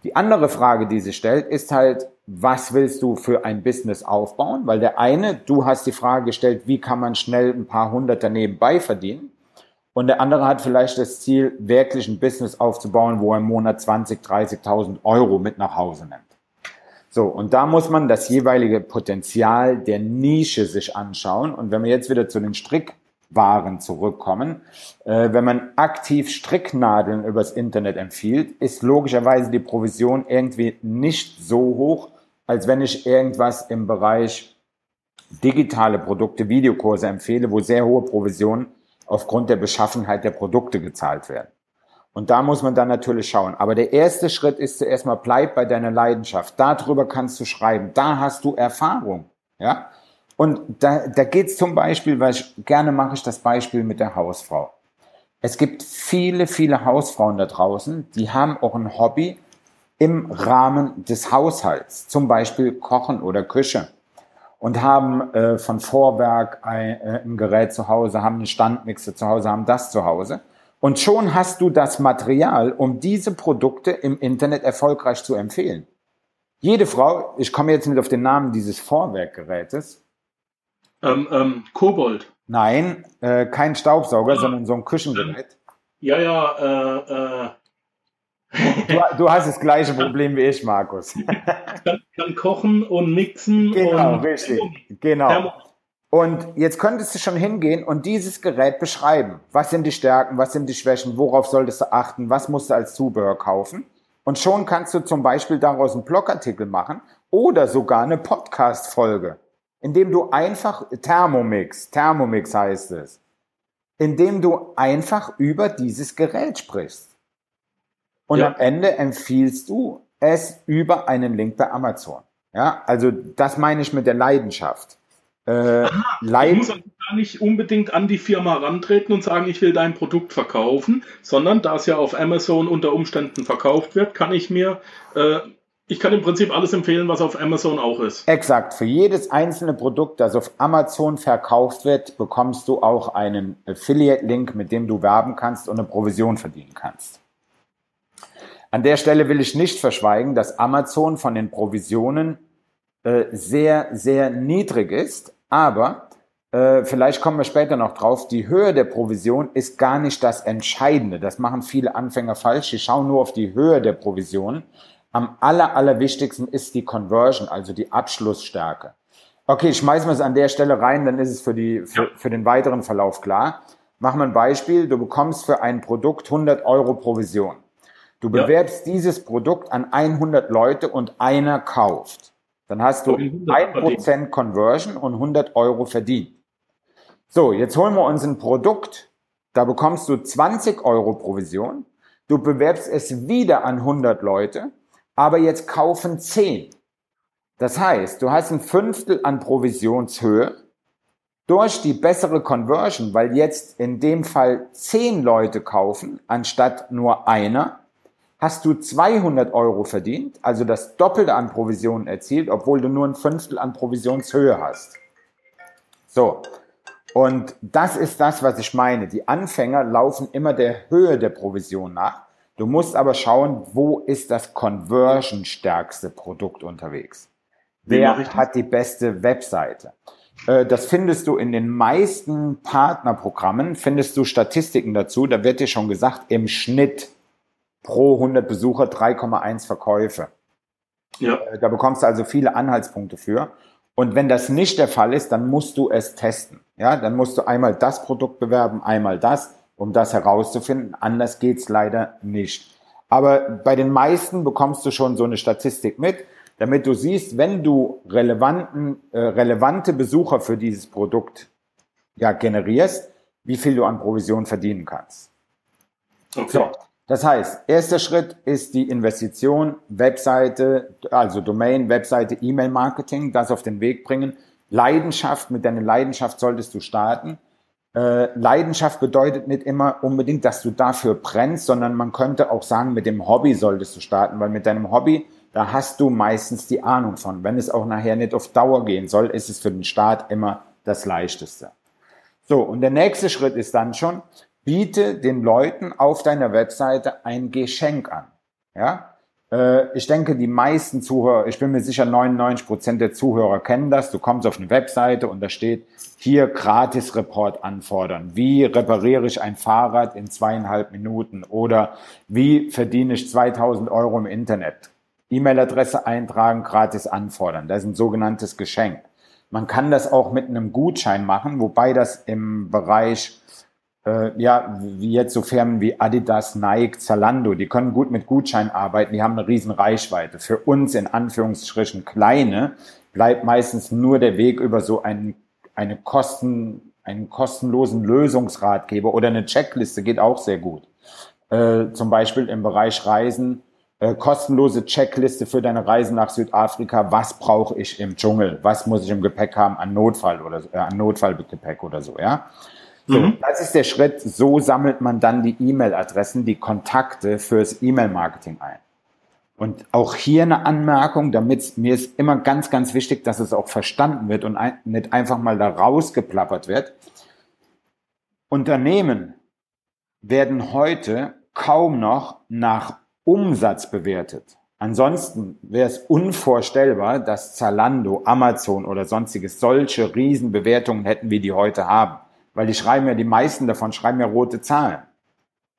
Die andere Frage, die sich stellt, ist halt, was willst du für ein Business aufbauen? Weil der eine, du hast die Frage gestellt, wie kann man schnell ein paar Hunderter nebenbei verdienen? Und der andere hat vielleicht das Ziel, wirklich ein Business aufzubauen, wo er im Monat 20, 30.000 Euro mit nach Hause nimmt. So, und da muss man das jeweilige Potenzial der Nische sich anschauen. Und wenn wir jetzt wieder zu den Strick waren zurückkommen. Äh, wenn man aktiv Stricknadeln übers Internet empfiehlt, ist logischerweise die Provision irgendwie nicht so hoch, als wenn ich irgendwas im Bereich digitale Produkte, Videokurse empfehle, wo sehr hohe Provisionen aufgrund der Beschaffenheit der Produkte gezahlt werden. Und da muss man dann natürlich schauen. Aber der erste Schritt ist zuerst mal, bleib bei deiner Leidenschaft. Darüber kannst du schreiben. Da hast du Erfahrung. Ja? Und da, da geht es zum Beispiel, weil ich gerne mache ich das Beispiel mit der Hausfrau. Es gibt viele, viele Hausfrauen da draußen, die haben auch ein Hobby im Rahmen des Haushalts, zum Beispiel Kochen oder Küche. und haben äh, von Vorwerk ein, äh, ein Gerät zu Hause, haben einen Standmixer zu Hause, haben das zu Hause. Und schon hast du das Material, um diese Produkte im Internet erfolgreich zu empfehlen. Jede Frau, ich komme jetzt nicht auf den Namen dieses Vorwerkgerätes. Ähm, ähm, Kobold. Nein, äh, kein Staubsauger, Ja. sondern so ein Küchengerät. Ja, ja, äh, äh, Du, du hast das gleiche Problem wie ich, Markus. [LAUGHS] kann, kann kochen und mixen. Genau, und richtig. Genau. Und jetzt könntest du schon hingehen und dieses Gerät beschreiben. Was sind die Stärken, was sind die Schwächen, worauf solltest du achten, was musst du als Zubehör kaufen? Und schon kannst du zum Beispiel daraus einen Blogartikel machen oder sogar eine Podcast-Folge, indem du einfach Thermomix, Thermomix heißt es, indem du einfach über dieses Gerät sprichst. Und Ja. am Ende empfiehlst du es über einen Link bei Amazon. Ja, also das meine ich mit der Leidenschaft. Äh, Ich Leid muss also gar nicht unbedingt an die Firma rantreten und sagen, ich will dein Produkt verkaufen, sondern da es ja auf Amazon unter Umständen verkauft wird, kann ich mir, äh, ich kann im Prinzip alles empfehlen, was auf Amazon auch ist. Exakt. Für jedes einzelne Produkt, das auf Amazon verkauft wird, bekommst du auch einen Affiliate-Link, mit dem du werben kannst und eine Provision verdienen kannst. An der Stelle will ich nicht verschweigen, dass Amazon von den Provisionen äh, sehr, sehr niedrig ist, aber äh, vielleicht kommen wir später noch drauf, die Höhe der Provision ist gar nicht das Entscheidende. Das machen viele Anfänger falsch. Die schauen nur auf die Höhe der Provision. Am aller, allerwichtigsten ist die Conversion, also die Abschlussstärke. Okay, schmeißen wir es an der Stelle rein, dann ist es für, die, für, für den weiteren Verlauf klar. Machen wir ein Beispiel. Du bekommst für ein Produkt 100 Euro Provision. Du Ja. bewerbst dieses Produkt an 100 Leute und einer kauft. Dann hast du Und 100 1% Conversion und 100 Euro verdient. So, jetzt holen wir uns ein Produkt. Da bekommst du 20 Euro Provision. Du bewerbst es wieder an 100 Leute, aber jetzt kaufen 10. Das heißt, du hast ein Fünftel an Provisionshöhe durch die bessere Conversion, weil jetzt in dem Fall 10 Leute kaufen, anstatt nur einer, hast du 200 Euro verdient, also das Doppelte an Provisionen erzielt, obwohl du nur ein Fünftel an Provisionshöhe hast. So. Und das ist das, was ich meine. Die Anfänger laufen immer der Höhe der Provision nach. Du musst aber schauen, wo ist das conversion-stärkste Produkt unterwegs? Wer hat die beste Webseite? Äh, Das findest du in den meisten Partnerprogrammen, findest du Statistiken dazu. Da wird dir schon gesagt, im Schnitt pro 100 Besucher 3,1 Verkäufe. Ja, Äh, Da bekommst du also viele Anhaltspunkte für. Und wenn das nicht der Fall ist, dann musst du es testen. Ja, dann musst du einmal das Produkt bewerben, einmal das, um das herauszufinden. Anders geht's leider nicht. Aber bei den meisten bekommst du schon so eine Statistik mit, damit du siehst, wenn du relevanten, äh, relevante Besucher für dieses Produkt ja, generierst, wie viel du an Provision verdienen kannst. okay. So, das heißt, erster Schritt ist die Investition, Webseite, also Domain, Webseite, E-Mail-Marketing, das auf den Weg bringen. Leidenschaft, mit deiner Leidenschaft solltest du starten. Äh, Leidenschaft bedeutet nicht immer unbedingt, dass du dafür brennst, sondern man könnte auch sagen, mit dem Hobby solltest du starten, weil mit deinem Hobby, da hast du meistens die Ahnung von. Wenn es auch nachher nicht auf Dauer gehen soll, ist es für den Start immer das Leichteste. So, und der nächste Schritt ist dann schon, biete den Leuten auf deiner Webseite ein Geschenk an. Ja? Äh, Ich denke, die meisten Zuhörer, ich bin mir sicher, 99 Prozent der Zuhörer kennen das. Du kommst auf eine Webseite und da steht, hier Gratis-Report anfordern. Wie repariere ich ein Fahrrad in zweieinhalb Minuten? Oder wie verdiene ich 2000 Euro im Internet? E-Mail-Adresse eintragen, gratis anfordern. Das ist ein sogenanntes Geschenk. Man kann das auch mit einem Gutschein machen, wobei das im Bereich äh, ja, wie jetzt so Firmen wie Adidas, Nike, Zalando, die können gut mit Gutschein arbeiten, die haben eine riesen Reichweite. Für uns in Anführungsstrichen kleine bleibt meistens nur der Weg über so einen, eine Kosten, einen kostenlosen Lösungsratgeber oder eine Checkliste geht auch sehr gut. Äh, zum Beispiel im Bereich Reisen, äh, kostenlose Checkliste für deine Reise nach Südafrika. Was brauche ich im Dschungel? Was muss ich im Gepäck haben an Notfall oder äh, an Notfallgepäck oder so, ja? So, Mhm. das ist der Schritt. So sammelt man dann die E-Mail-Adressen, die Kontakte fürs E-Mail-Marketing ein. Und auch hier eine Anmerkung, damit mir ist immer ganz, ganz wichtig, dass es auch verstanden wird und ein, nicht einfach mal da rausgeplappert wird. Unternehmen werden heute kaum noch nach Umsatz bewertet. Ansonsten wäre es unvorstellbar, dass Zalando, Amazon oder sonstiges solche Riesenbewertungen hätten, wie die heute haben. Weil die schreiben ja, die meisten davon schreiben ja rote Zahlen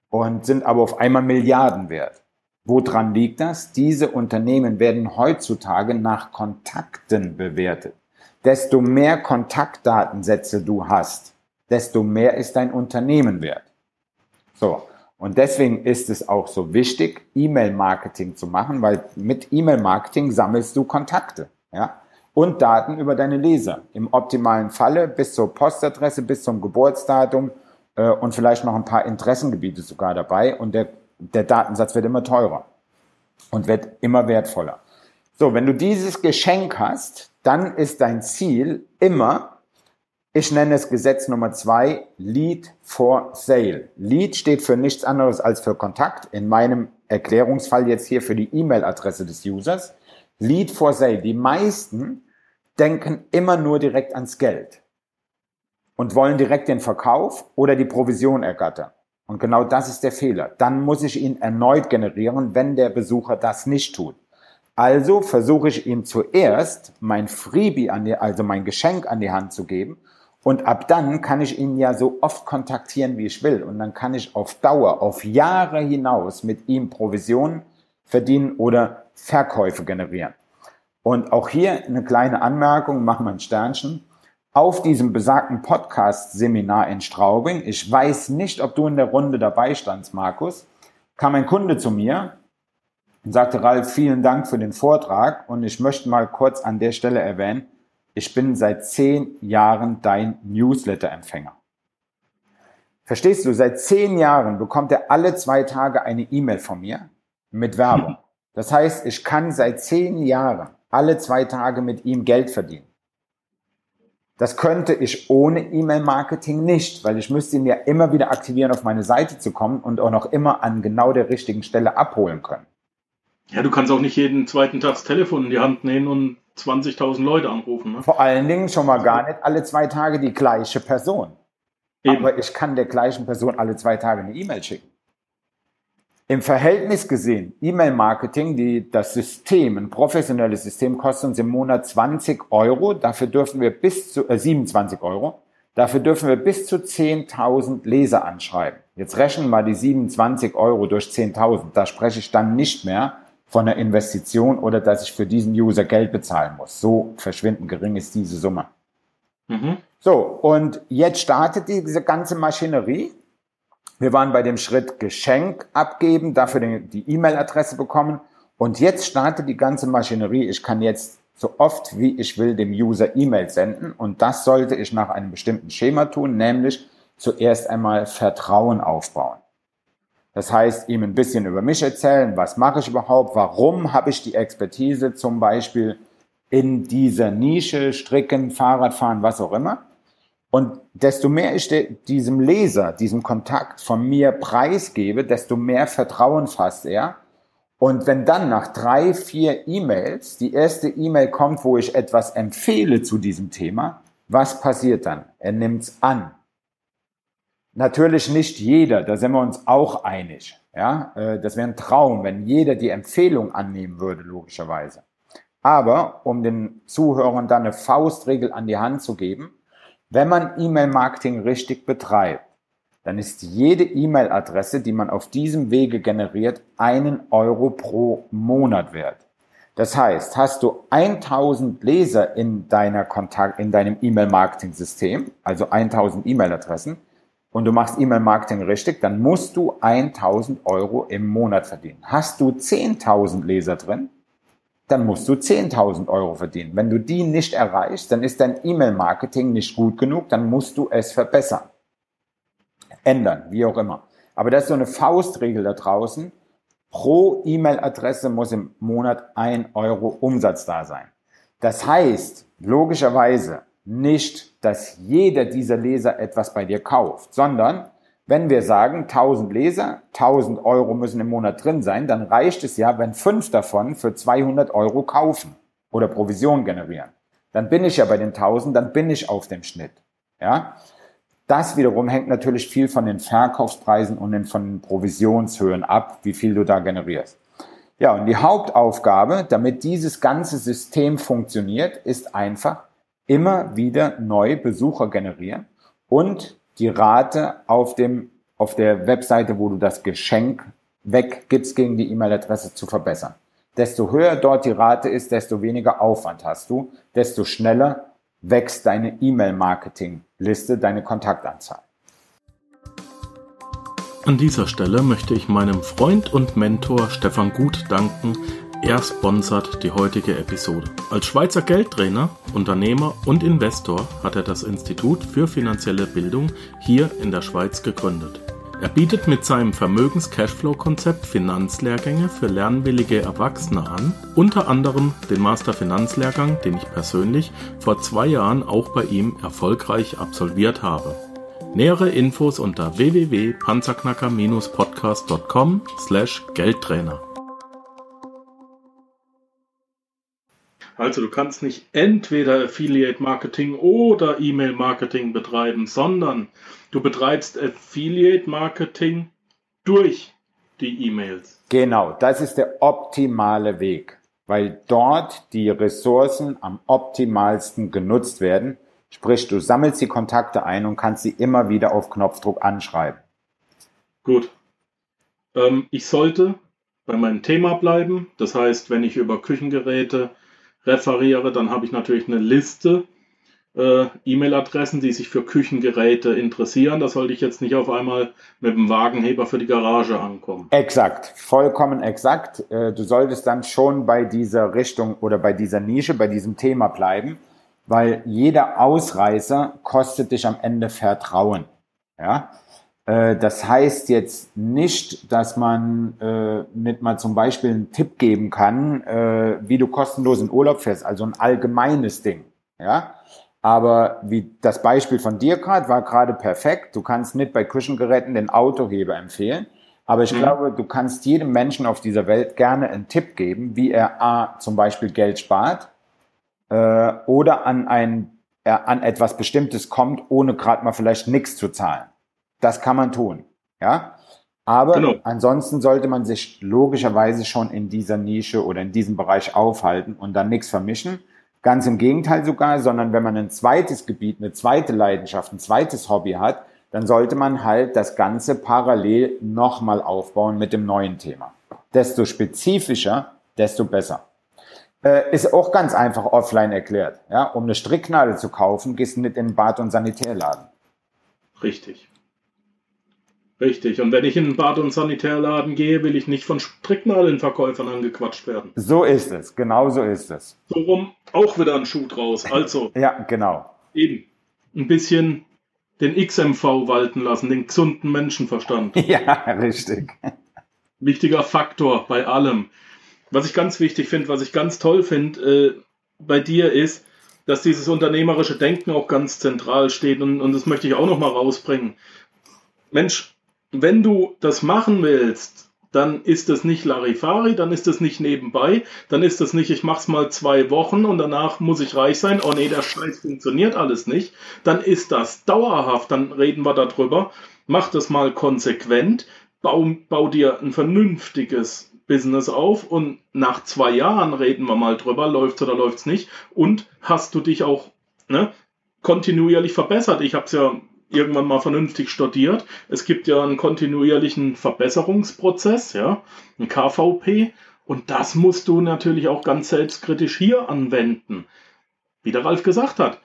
und sind aber auf einmal Milliarden wert. Woran liegt das? Diese Unternehmen werden heutzutage nach Kontakten bewertet. Desto mehr Kontaktdatensätze du hast, desto mehr ist dein Unternehmen wert. So. Und deswegen ist es auch so wichtig, E-Mail-Marketing zu machen, weil mit E-Mail-Marketing sammelst du Kontakte, ja, und Daten über deine Leser. Im optimalen Falle bis zur Postadresse, bis zum Geburtsdatum äh, und vielleicht noch ein paar Interessengebiete sogar dabei. Und der, der Datensatz wird immer teurer und wird immer wertvoller. So, wenn du dieses Geschenk hast, dann ist dein Ziel immer, ich nenne es Gesetz Nummer zwei, Lead for Sale. Lead steht für nichts anderes als für Kontakt. In meinem Erklärungsfall jetzt hier für die E-Mail-Adresse des Users. Lead for Sale. Die meisten denken immer nur direkt ans Geld und wollen direkt den Verkauf oder die Provision ergattern. Und genau das ist der Fehler. Dann muss ich ihn erneut generieren, wenn der Besucher das nicht tut. Also versuche ich ihm zuerst mein Freebie an die, also mein Geschenk an die Hand zu geben und ab dann kann ich ihn ja so oft kontaktieren, wie ich will. Und dann kann ich auf Dauer, auf Jahre hinaus mit ihm Provisionen verdienen oder Verkäufe generieren. Und auch hier eine kleine Anmerkung, machen wir ein Sternchen. Auf diesem besagten Podcast-Seminar in Straubing, ich weiß nicht, ob du in der Runde dabei standst, Markus, kam ein Kunde zu mir und sagte, Ralf, vielen Dank für den Vortrag und ich möchte mal kurz an der Stelle erwähnen, ich bin seit zehn Jahren dein Newsletter-Empfänger. Verstehst du, seit zehn Jahren bekommt er alle zwei Tage eine E-Mail von mir mit Werbung. Das heißt, ich kann seit zehn Jahren alle zwei Tage mit ihm Geld verdienen. Das könnte ich ohne E-Mail-Marketing nicht, weil ich müsste ihn ja immer wieder aktivieren, auf meine Seite zu kommen und auch noch immer an genau der richtigen Stelle abholen können. Ja, du kannst auch nicht jeden zweiten Tag das Telefon in die Hand nehmen und 20.000 Leute anrufen. Ne? Vor allen Dingen schon mal gar nicht alle zwei Tage die gleiche Person. Eben. Aber ich kann der gleichen Person alle zwei Tage eine E-Mail schicken. Im Verhältnis gesehen, E-Mail-Marketing, das System, ein professionelles System, kostet uns im Monat 20 Euro. Dafür dürfen wir bis zu, äh, 27 Euro. Dafür dürfen wir bis zu 10.000 Leser anschreiben. Jetzt rechnen mal die 27 Euro durch 10.000. Da spreche ich dann nicht mehr von einer Investition oder dass ich für diesen User Geld bezahlen muss. So verschwindend gering ist diese Summe. Mhm. So, und jetzt startet diese ganze Maschinerie. Wir waren bei dem Schritt Geschenk abgeben, dafür die E-Mail-Adresse bekommen. Und jetzt startet die ganze Maschinerie. Ich kann jetzt so oft wie ich will dem User E-Mail senden. Und das sollte ich nach einem bestimmten Schema tun, nämlich zuerst einmal Vertrauen aufbauen. Das heißt, ihm ein bisschen über mich erzählen, was mache ich überhaupt, warum habe ich die Expertise zum Beispiel in dieser Nische, Stricken, Fahrradfahren, was auch immer. Und desto mehr ich diesem Leser, diesem Kontakt von mir preisgebe, desto mehr Vertrauen fasst er. Und wenn dann nach drei, vier E-Mails die erste E-Mail kommt, wo ich etwas empfehle zu diesem Thema, was passiert dann? Er nimmt's an. Natürlich nicht jeder, da sind wir uns auch einig. Ja, äh, das wäre ein Traum, wenn jeder die Empfehlung annehmen würde, logischerweise. Aber um den Zuhörern dann eine Faustregel an die Hand zu geben, wenn man E-Mail-Marketing richtig betreibt, dann ist jede E-Mail-Adresse, die man auf diesem Wege generiert, einen Euro pro Monat wert. Das heißt, hast du 1000 Leser in deiner Kontakt, in deinem E-Mail-Marketing-System, also 1000 E-Mail-Adressen, und du machst E-Mail-Marketing richtig, dann musst du 1000 Euro im Monat verdienen. Hast du 10.000 Leser drin, dann musst du 10.000 Euro verdienen. Wenn du die nicht erreichst, dann ist dein E-Mail-Marketing nicht gut genug, dann musst du es verbessern. Ändern, wie auch immer. Aber das ist so eine Faustregel da draußen. Pro E-Mail-Adresse muss im Monat ein Euro Umsatz da sein. Das heißt, logischerweise, nicht, dass jeder dieser Leser etwas bei dir kauft, sondern Wenn wir sagen, 1000 Leser, 1000 Euro müssen im Monat drin sein, dann reicht es ja, wenn fünf davon für 200 Euro kaufen oder Provision generieren. Dann bin ich ja bei den 1000, dann bin ich auf dem Schnitt. Ja? Das wiederum hängt natürlich viel von den Verkaufspreisen und von den Provisionshöhen ab, wie viel du da generierst. Ja, und die Hauptaufgabe, damit dieses ganze System funktioniert, ist einfach immer wieder neue Besucher generieren und die Rate auf dem, auf der Webseite, wo du das Geschenk weggibst gegen die E-Mail-Adresse zu verbessern. Desto höher dort die Rate ist, desto weniger Aufwand hast du, desto schneller wächst deine E-Mail-Marketing-Liste, deine Kontaktanzahl. An dieser Stelle möchte ich meinem Freund und Mentor Stefan Gut danken. Er sponsert die heutige Episode. Als Schweizer Geldtrainer, Unternehmer und Investor hat er das Institut für finanzielle Bildung hier in der Schweiz gegründet. Er bietet mit seinem Vermögens-Cashflow-Konzept Finanzlehrgänge für lernwillige Erwachsene an, unter anderem den Master Finanzlehrgang, den ich persönlich vor zwei Jahren auch bei ihm erfolgreich absolviert habe. Nähere Infos unter www.panzerknacker-podcast.com Also du kannst nicht entweder Affiliate Marketing oder E-Mail Marketing betreiben, sondern Du betreibst Affiliate Marketing durch die E-Mails. Genau, das ist der optimale Weg, weil dort die Ressourcen am optimalsten genutzt werden. Sprich, du sammelst die Kontakte ein und kannst sie immer wieder auf Knopfdruck anschreiben. Gut. Ähm, ich sollte bei meinem Thema bleiben. Das heißt, wenn ich über Küchengeräte referiere, dann habe ich natürlich eine Liste äh, E-Mail-Adressen, die sich für Küchengeräte interessieren. Da sollte ich jetzt nicht auf einmal mit dem Wagenheber für die Garage ankommen. Exakt, vollkommen exakt. Äh, du solltest dann schon bei dieser Richtung oder bei dieser Nische, bei diesem Thema bleiben, weil jeder Ausreißer kostet dich am Ende Vertrauen. Ja? Äh, das heißt jetzt nicht, dass man äh, nicht mal zum Beispiel einen Tipp geben kann, äh, wie du kostenlos in Urlaub fährst, also ein allgemeines Ding. Ja, aber wie das Beispiel von dir gerade war gerade perfekt. Du kannst nicht bei Küchengeräten den Autoheber empfehlen. Aber ich mhm. glaube, du kannst jedem Menschen auf dieser Welt gerne einen Tipp geben, wie er A, zum Beispiel Geld spart äh, oder an, ein, äh, an etwas Bestimmtes kommt, ohne gerade mal vielleicht nichts zu zahlen. Das kann man tun. Ja. Aber genau. ansonsten sollte man sich logischerweise schon in dieser Nische oder in diesem Bereich aufhalten und dann nichts vermischen Ganz im Gegenteil sogar, sondern wenn man ein zweites Gebiet, eine zweite Leidenschaft, ein zweites Hobby hat, dann sollte man halt das Ganze parallel nochmal aufbauen mit dem neuen Thema. Desto spezifischer, desto besser. Äh, ist auch ganz einfach offline erklärt. Ja, um eine Stricknadel zu kaufen, gehst du nicht in den Bad- und Sanitärladen. Richtig. Richtig. Und wenn ich in einen Bad- und Sanitärladen gehe, will ich nicht von Stricknadelnverkäufern angequatscht werden. So ist es. Genau so ist es. So rum auch wieder ein Schuh draus. Also. [LAUGHS] ja, genau. Eben. Ein bisschen den XMV walten lassen, den gesunden Menschenverstand. [LAUGHS] Ja, richtig. Wichtiger Faktor bei allem. Was ich ganz wichtig finde, was ich ganz toll finde äh, bei dir ist, dass dieses unternehmerische Denken auch ganz zentral steht und, und das möchte ich auch noch mal rausbringen. Mensch, wenn du das machen willst, dann ist das nicht Larifari, dann ist das nicht nebenbei, dann ist das nicht, ich mach's mal zwei Wochen und danach muss ich reich sein. Oh nee, der Scheiß funktioniert alles nicht. Dann ist das dauerhaft, dann reden wir darüber. Mach das mal konsequent, bau, bau dir ein vernünftiges Business auf und nach zwei Jahren reden wir mal drüber, läuft's oder läuft's nicht und hast du dich auch ne, kontinuierlich verbessert. Ich habe es ja irgendwann mal vernünftig studiert. Es gibt ja einen kontinuierlichen Verbesserungsprozess, ja, ein KVP. Und das musst du natürlich auch ganz selbstkritisch hier anwenden. Wie der Ralf gesagt hat.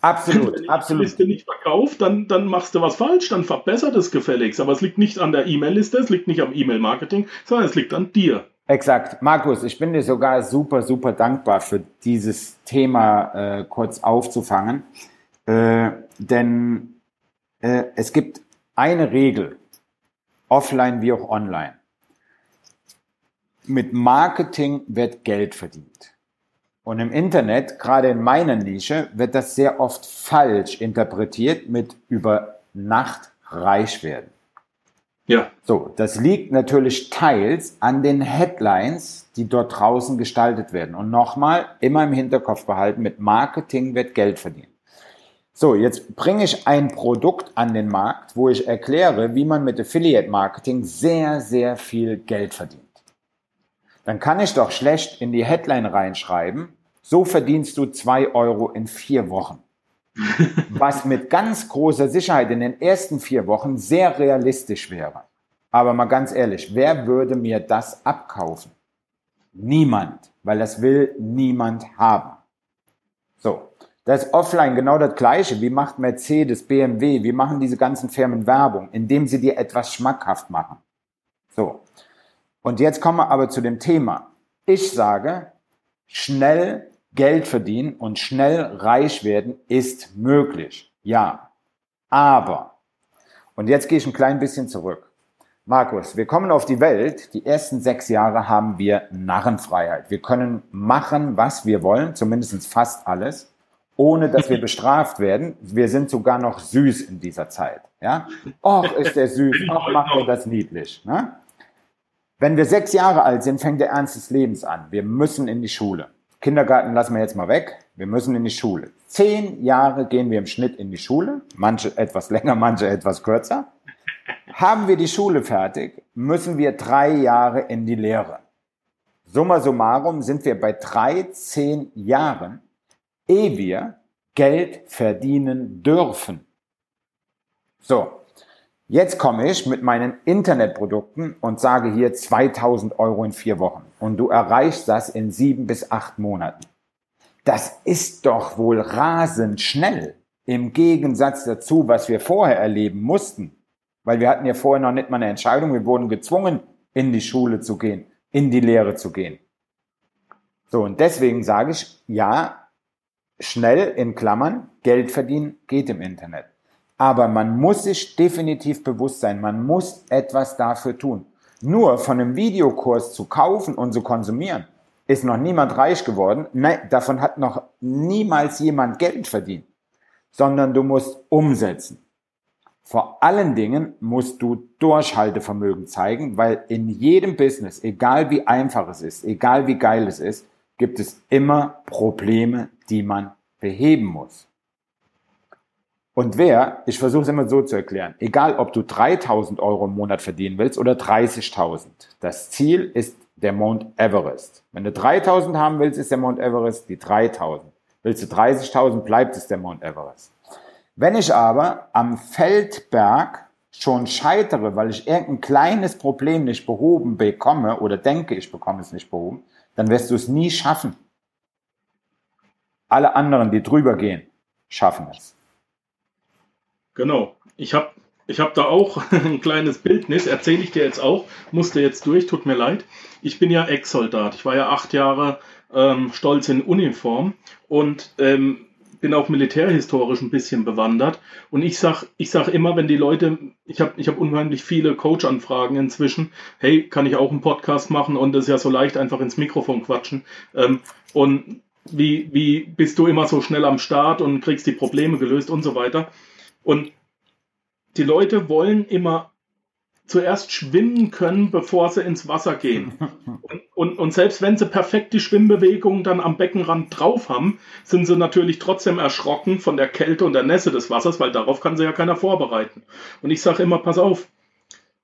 Absolut, Wenn absolut. Liste nicht verkauft, dann, dann machst du was falsch, dann verbessert es gefälligst. Aber es liegt nicht an der E-Mail-Liste, es liegt nicht am E-Mail-Marketing, sondern es liegt an dir. Exakt. Markus, ich bin dir sogar super, super dankbar für dieses Thema äh, kurz aufzufangen. Äh, denn äh, es gibt eine Regel, offline wie auch online. Mit Marketing wird Geld verdient. Und im Internet, gerade in meiner Nische, wird das sehr oft falsch interpretiert mit über Nacht reich werden. Ja. So, das liegt natürlich teils an den Headlines, die dort draußen gestaltet werden. Und nochmal, immer im Hinterkopf behalten, mit Marketing wird Geld verdient. So, jetzt bringe ich ein Produkt an den Markt, wo ich erkläre, wie man mit Affiliate Marketing sehr, sehr viel Geld verdient. Dann kann ich doch schlecht in die Headline reinschreiben, so verdienst du zwei Euro in vier Wochen. [LAUGHS] Was mit ganz großer Sicherheit in den ersten vier Wochen sehr realistisch wäre. Aber mal ganz ehrlich, wer würde mir das abkaufen? Niemand, weil das will niemand haben. Das ist offline genau das Gleiche. Wie macht Mercedes, BMW, wie machen diese ganzen Firmen Werbung, indem sie dir etwas schmackhaft machen. So, und jetzt kommen wir aber zu dem Thema. Ich sage, schnell Geld verdienen und schnell reich werden ist möglich. Ja. Aber, und jetzt gehe ich ein klein bisschen zurück. Markus, wir kommen auf die Welt. Die ersten sechs Jahre haben wir Narrenfreiheit. Wir können machen, was wir wollen, zumindest fast alles, ohne dass wir bestraft werden. Wir sind sogar noch süß in dieser Zeit. Ja? Och, ist der süß. Och, macht er das niedlich. Ne? Wenn wir sechs Jahre alt sind, fängt der Ernst des Lebens an. Wir müssen in die Schule. Kindergarten lassen wir jetzt mal weg. Wir müssen in die Schule. Zehn Jahre gehen wir im Schnitt in die Schule. Manche etwas länger, manche etwas kürzer. Haben wir die Schule fertig, müssen wir drei Jahre in die Lehre. Summa summarum sind wir bei 13 Jahren, ehe wir Geld verdienen dürfen. So, Jetzt komme ich mit meinen Internetprodukten und sage hier 2000 Euro in vier Wochen und du erreichst das in sieben bis acht Monaten. Das ist doch wohl rasend schnell im Gegensatz dazu, was wir vorher erleben mussten. Weil wir hatten ja vorher noch nicht mal eine Entscheidung. Wir wurden gezwungen, in die Schule zu gehen, in die Lehre zu gehen. So, und deswegen sage ich, ja, schnell in Klammern, Geld verdienen geht im Internet. Aber man muss sich definitiv bewusst sein, man muss etwas dafür tun. Nur von einem Videokurs zu kaufen und zu konsumieren, ist noch niemand reich geworden. Nein, davon hat noch niemals jemand Geld verdient. Sondern du musst umsetzen. Vor allen Dingen musst du Durchhaltevermögen zeigen, weil in jedem Business, egal wie einfach es ist, egal wie geil es ist, gibt es immer Probleme, die man beheben muss. Und wer, ich versuche es immer so zu erklären, egal ob du 3000 Euro im Monat verdienen willst oder 30.000, das Ziel ist der Mount Everest. Wenn du 3000 haben willst, ist der Mount Everest die 3000. Willst du 30.000, bleibt es der Mount Everest. Wenn ich aber am Feldberg schon scheitere, weil ich irgendein kleines Problem nicht behoben bekomme oder denke, ich bekomme es nicht behoben, dann wirst du es nie schaffen. Alle anderen, die drüber gehen, schaffen es. Genau. Ich habe ich hab da auch [LAUGHS] ein kleines Bildnis, erzähle ich dir jetzt auch, musste jetzt durch, tut mir leid. Ich bin ja Ex-Soldat. Ich war ja acht Jahre ähm, stolz in Uniform und ähm, bin auch militärhistorisch ein bisschen bewandert. Und ich sag, ich sag immer, wenn die Leute, ich habe ich hab unheimlich viele Coach-Anfragen inzwischen, hey, kann ich auch einen Podcast machen und das ist ja so leicht einfach ins Mikrofon quatschen. Ähm, und wie, wie bist du immer so schnell am Start und kriegst die Probleme gelöst und so weiter. Und die Leute wollen immer zuerst schwimmen können, bevor sie ins Wasser gehen. [LAUGHS] Und, und, und, selbst wenn sie perfekt die Schwimmbewegung dann am Beckenrand drauf haben, sind sie natürlich trotzdem erschrocken von der Kälte und der Nässe des Wassers, weil darauf kann sie ja keiner vorbereiten. Und ich sage immer, pass auf,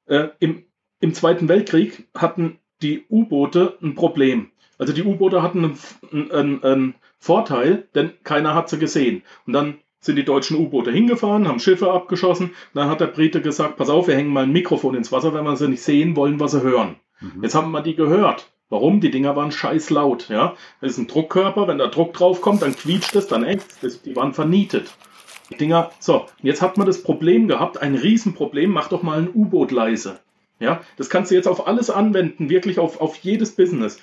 äh, im, im Zweiten Weltkrieg hatten die U-Boote ein Problem. Also die U-Boote hatten einen, einen, einen Vorteil, denn keiner hat sie gesehen. Und dann sind die deutschen U-Boote hingefahren, haben Schiffe abgeschossen. Dann hat der Brite gesagt, pass auf, wir hängen mal ein Mikrofon ins Wasser, wenn wir sie nicht sehen wollen, was sie hören. Mhm. Jetzt haben wir die gehört. Warum? Die Dinger waren scheiß laut. Ja? Das ist ein Druckkörper, wenn da Druck drauf kommt, dann quietscht es, dann ächzt es. Die waren vernietet. Die Dinger, so, jetzt hat man das Problem gehabt, ein Riesenproblem, mach doch mal ein U-Boot leise. Ja, das kannst du jetzt auf alles anwenden, wirklich auf, auf jedes Business.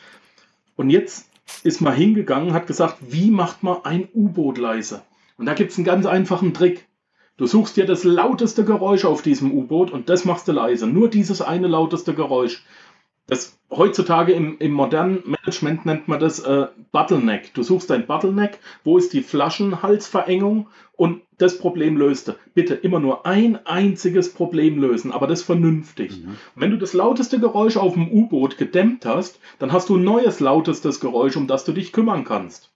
Und jetzt ist man hingegangen, hat gesagt, wie macht man ein U-Boot leise? Und da gibt es einen ganz einfachen Trick. Du suchst dir das lauteste Geräusch auf diesem U-Boot und das machst du leise. Nur dieses eine lauteste Geräusch. Das, heutzutage im, im modernen Management nennt man das äh, Bottleneck. Du suchst dein Bottleneck, wo ist die Flaschenhalsverengung und das Problem löste. Bitte immer nur ein einziges Problem lösen, aber das vernünftig. Mhm. Wenn du das lauteste Geräusch auf dem U-Boot gedämmt hast, dann hast du ein neues lautestes Geräusch, um das du dich kümmern kannst.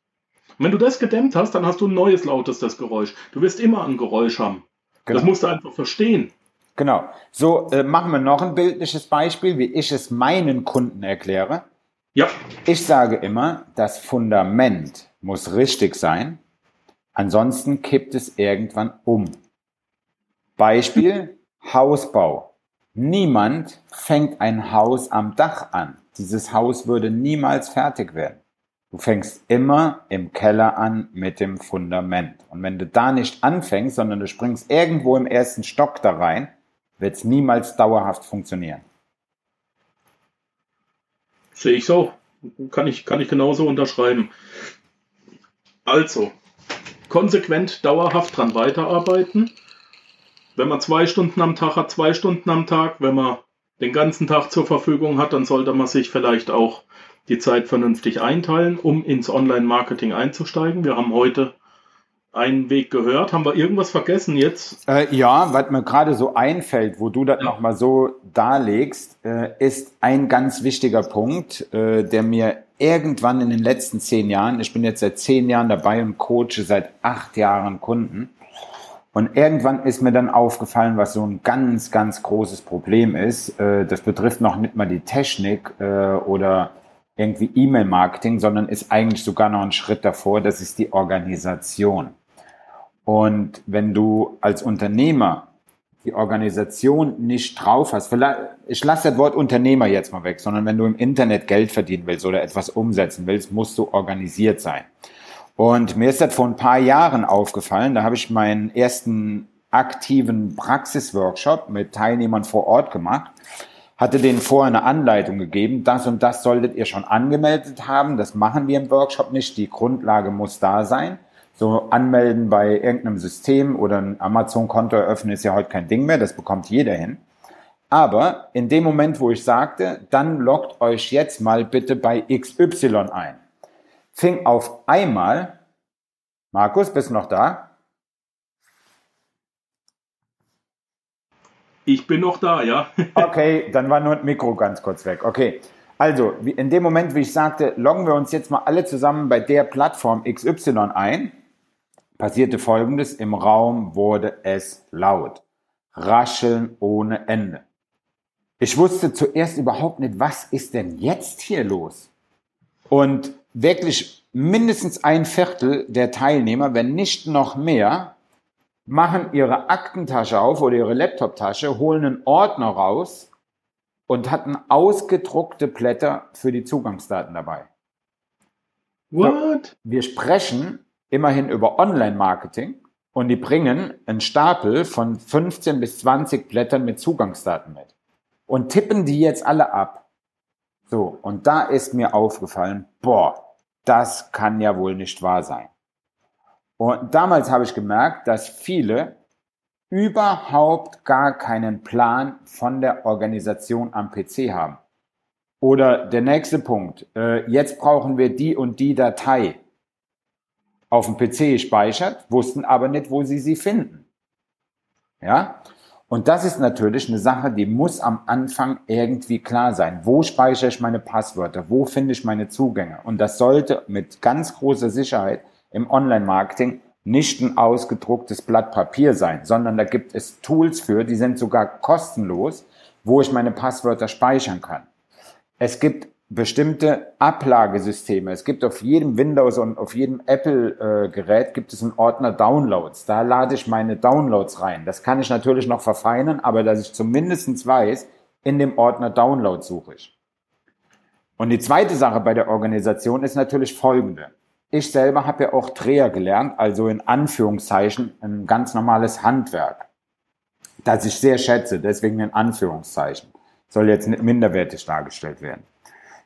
Und wenn du das gedämmt hast, dann hast du ein neues lautestes Geräusch. Du wirst immer ein Geräusch haben. Genau. Das musst du einfach verstehen. Genau. So äh, machen wir noch ein bildliches Beispiel, wie ich es meinen Kunden erkläre. Ja. Ich sage immer, das Fundament muss richtig sein, ansonsten kippt es irgendwann um. Beispiel [LAUGHS] Hausbau. Niemand fängt ein Haus am Dach an. Dieses Haus würde niemals fertig werden. Du fängst immer im Keller an mit dem Fundament. Und wenn du da nicht anfängst, sondern du springst irgendwo im ersten Stock da rein, wird es niemals dauerhaft funktionieren. Sehe ich so. Kann ich, kann ich genauso unterschreiben. Also, konsequent, dauerhaft dran weiterarbeiten. Wenn man zwei Stunden am Tag hat, zwei Stunden am Tag. Wenn man den ganzen Tag zur Verfügung hat, dann sollte man sich vielleicht auch die Zeit vernünftig einteilen, um ins Online-Marketing einzusteigen. Wir haben heute einen Weg gehört. Haben wir irgendwas vergessen jetzt? Äh, ja, was mir gerade so einfällt, wo du das ja. nochmal so darlegst, äh, ist ein ganz wichtiger Punkt, äh, der mir irgendwann in den letzten zehn Jahren, ich bin jetzt seit zehn Jahren dabei und coache seit acht Jahren Kunden. Und irgendwann ist mir dann aufgefallen, was so ein ganz, ganz großes Problem ist. Äh, das betrifft noch nicht mal die Technik äh, oder irgendwie E-Mail-Marketing, sondern ist eigentlich sogar noch ein Schritt davor, das ist die Organisation. Und wenn du als Unternehmer die Organisation nicht drauf hast, vielleicht, ich lasse das Wort Unternehmer jetzt mal weg, sondern wenn du im Internet Geld verdienen willst oder etwas umsetzen willst, musst du organisiert sein. Und mir ist das vor ein paar Jahren aufgefallen, da habe ich meinen ersten aktiven Praxisworkshop mit Teilnehmern vor Ort gemacht, hatte denen vorher eine Anleitung gegeben, das und das solltet ihr schon angemeldet haben, das machen wir im Workshop nicht, die Grundlage muss da sein so anmelden bei irgendeinem System oder ein Amazon-Konto eröffnen ist ja heute kein Ding mehr, das bekommt jeder hin. Aber in dem Moment, wo ich sagte, dann loggt euch jetzt mal bitte bei XY ein, fing auf einmal, Markus, bist du noch da? Ich bin noch da, ja. [LAUGHS] okay, dann war nur ein Mikro ganz kurz weg. Okay. Also, in dem Moment, wie ich sagte, loggen wir uns jetzt mal alle zusammen bei der Plattform XY ein, passierte Folgendes. Im Raum wurde es laut. Rascheln ohne Ende. Ich wusste zuerst überhaupt nicht, was ist denn jetzt hier los? Und wirklich mindestens ein Viertel der Teilnehmer, wenn nicht noch mehr, machen ihre Aktentasche auf oder ihre Laptoptasche, holen einen Ordner raus und hatten ausgedruckte Blätter für die Zugangsdaten dabei. What? Wir sprechen immerhin über Online-Marketing und die bringen einen Stapel von 15 bis 20 Blättern mit Zugangsdaten mit und tippen die jetzt alle ab. So, und da ist mir aufgefallen, boah, das kann ja wohl nicht wahr sein. Und damals habe ich gemerkt, dass viele überhaupt gar keinen Plan von der Organisation am PC haben. Oder der nächste Punkt, äh, jetzt brauchen wir die und die Datei auf dem PC gespeichert, wussten aber nicht, wo sie sie finden. Ja? Und das ist natürlich eine Sache, die muss am Anfang irgendwie klar sein. Wo speichere ich meine Passwörter? Wo finde ich meine Zugänge? Und das sollte mit ganz großer Sicherheit im Online-Marketing nicht ein ausgedrucktes Blatt Papier sein, sondern da gibt es Tools für, die sind sogar kostenlos, wo ich meine Passwörter speichern kann. Es gibt bestimmte Ablagesysteme. Es gibt auf jedem Windows und auf jedem Apple-Gerät äh, gibt es einen Ordner Downloads. Da lade ich meine Downloads rein. Das kann ich natürlich noch verfeinern, aber dass ich zumindestens weiß, in dem Ordner Downloads suche ich. Und die zweite Sache bei der Organisation ist natürlich folgende. Ich selber habe ja auch Dreher gelernt, also in Anführungszeichen ein ganz normales Handwerk, das ich sehr schätze, deswegen in Anführungszeichen. Soll jetzt minderwertig dargestellt werden.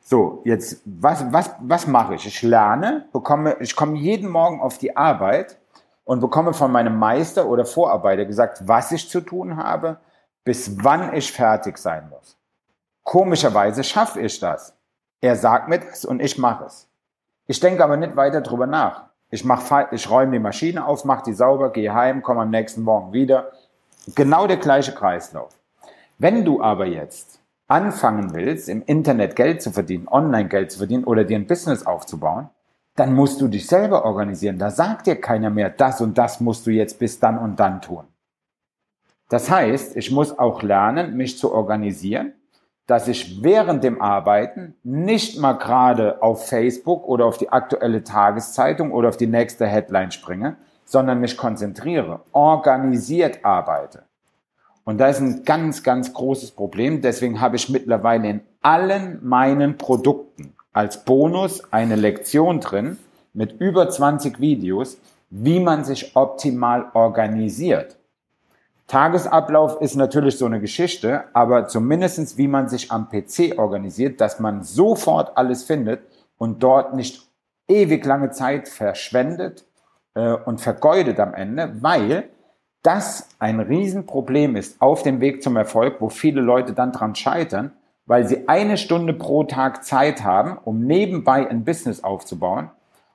So, jetzt, was, was, was mache ich? Ich lerne, bekomme, ich komme jeden Morgen auf die Arbeit und bekomme von meinem Meister oder Vorarbeiter gesagt, was ich zu tun habe, bis wann ich fertig sein muss. Komischerweise schaffe ich das. Er sagt mir das und ich mache es. Ich denke aber nicht weiter drüber nach. Ich, mach, ich räume die Maschine auf, mache die sauber, gehe heim, komme am nächsten Morgen wieder. Genau der gleiche Kreislauf. Wenn du aber jetzt anfangen willst, im Internet Geld zu verdienen, online Geld zu verdienen oder dir ein Business aufzubauen, dann musst du dich selber organisieren. Da sagt dir keiner mehr, das und das musst du jetzt bis dann und dann tun. Das heißt, ich muss auch lernen, mich zu organisieren, dass ich während dem Arbeiten nicht mal gerade auf Facebook oder auf die aktuelle Tageszeitung oder auf die nächste Headline springe, sondern mich konzentriere, organisiert arbeite. Und da ist ein ganz, ganz großes Problem. Deswegen habe ich mittlerweile in allen meinen Produkten als Bonus eine Lektion drin mit über 20 Videos, wie man sich optimal organisiert. Tagesablauf ist natürlich so eine Geschichte, aber zumindestens wie man sich am PC organisiert, dass man sofort alles findet und dort nicht ewig lange Zeit verschwendet äh, und vergeudet am Ende, weil das ein Riesenproblem ist auf dem Weg zum Erfolg, wo viele Leute dann dran scheitern, weil sie eine Stunde pro Tag Zeit haben, um nebenbei ein Business aufzubauen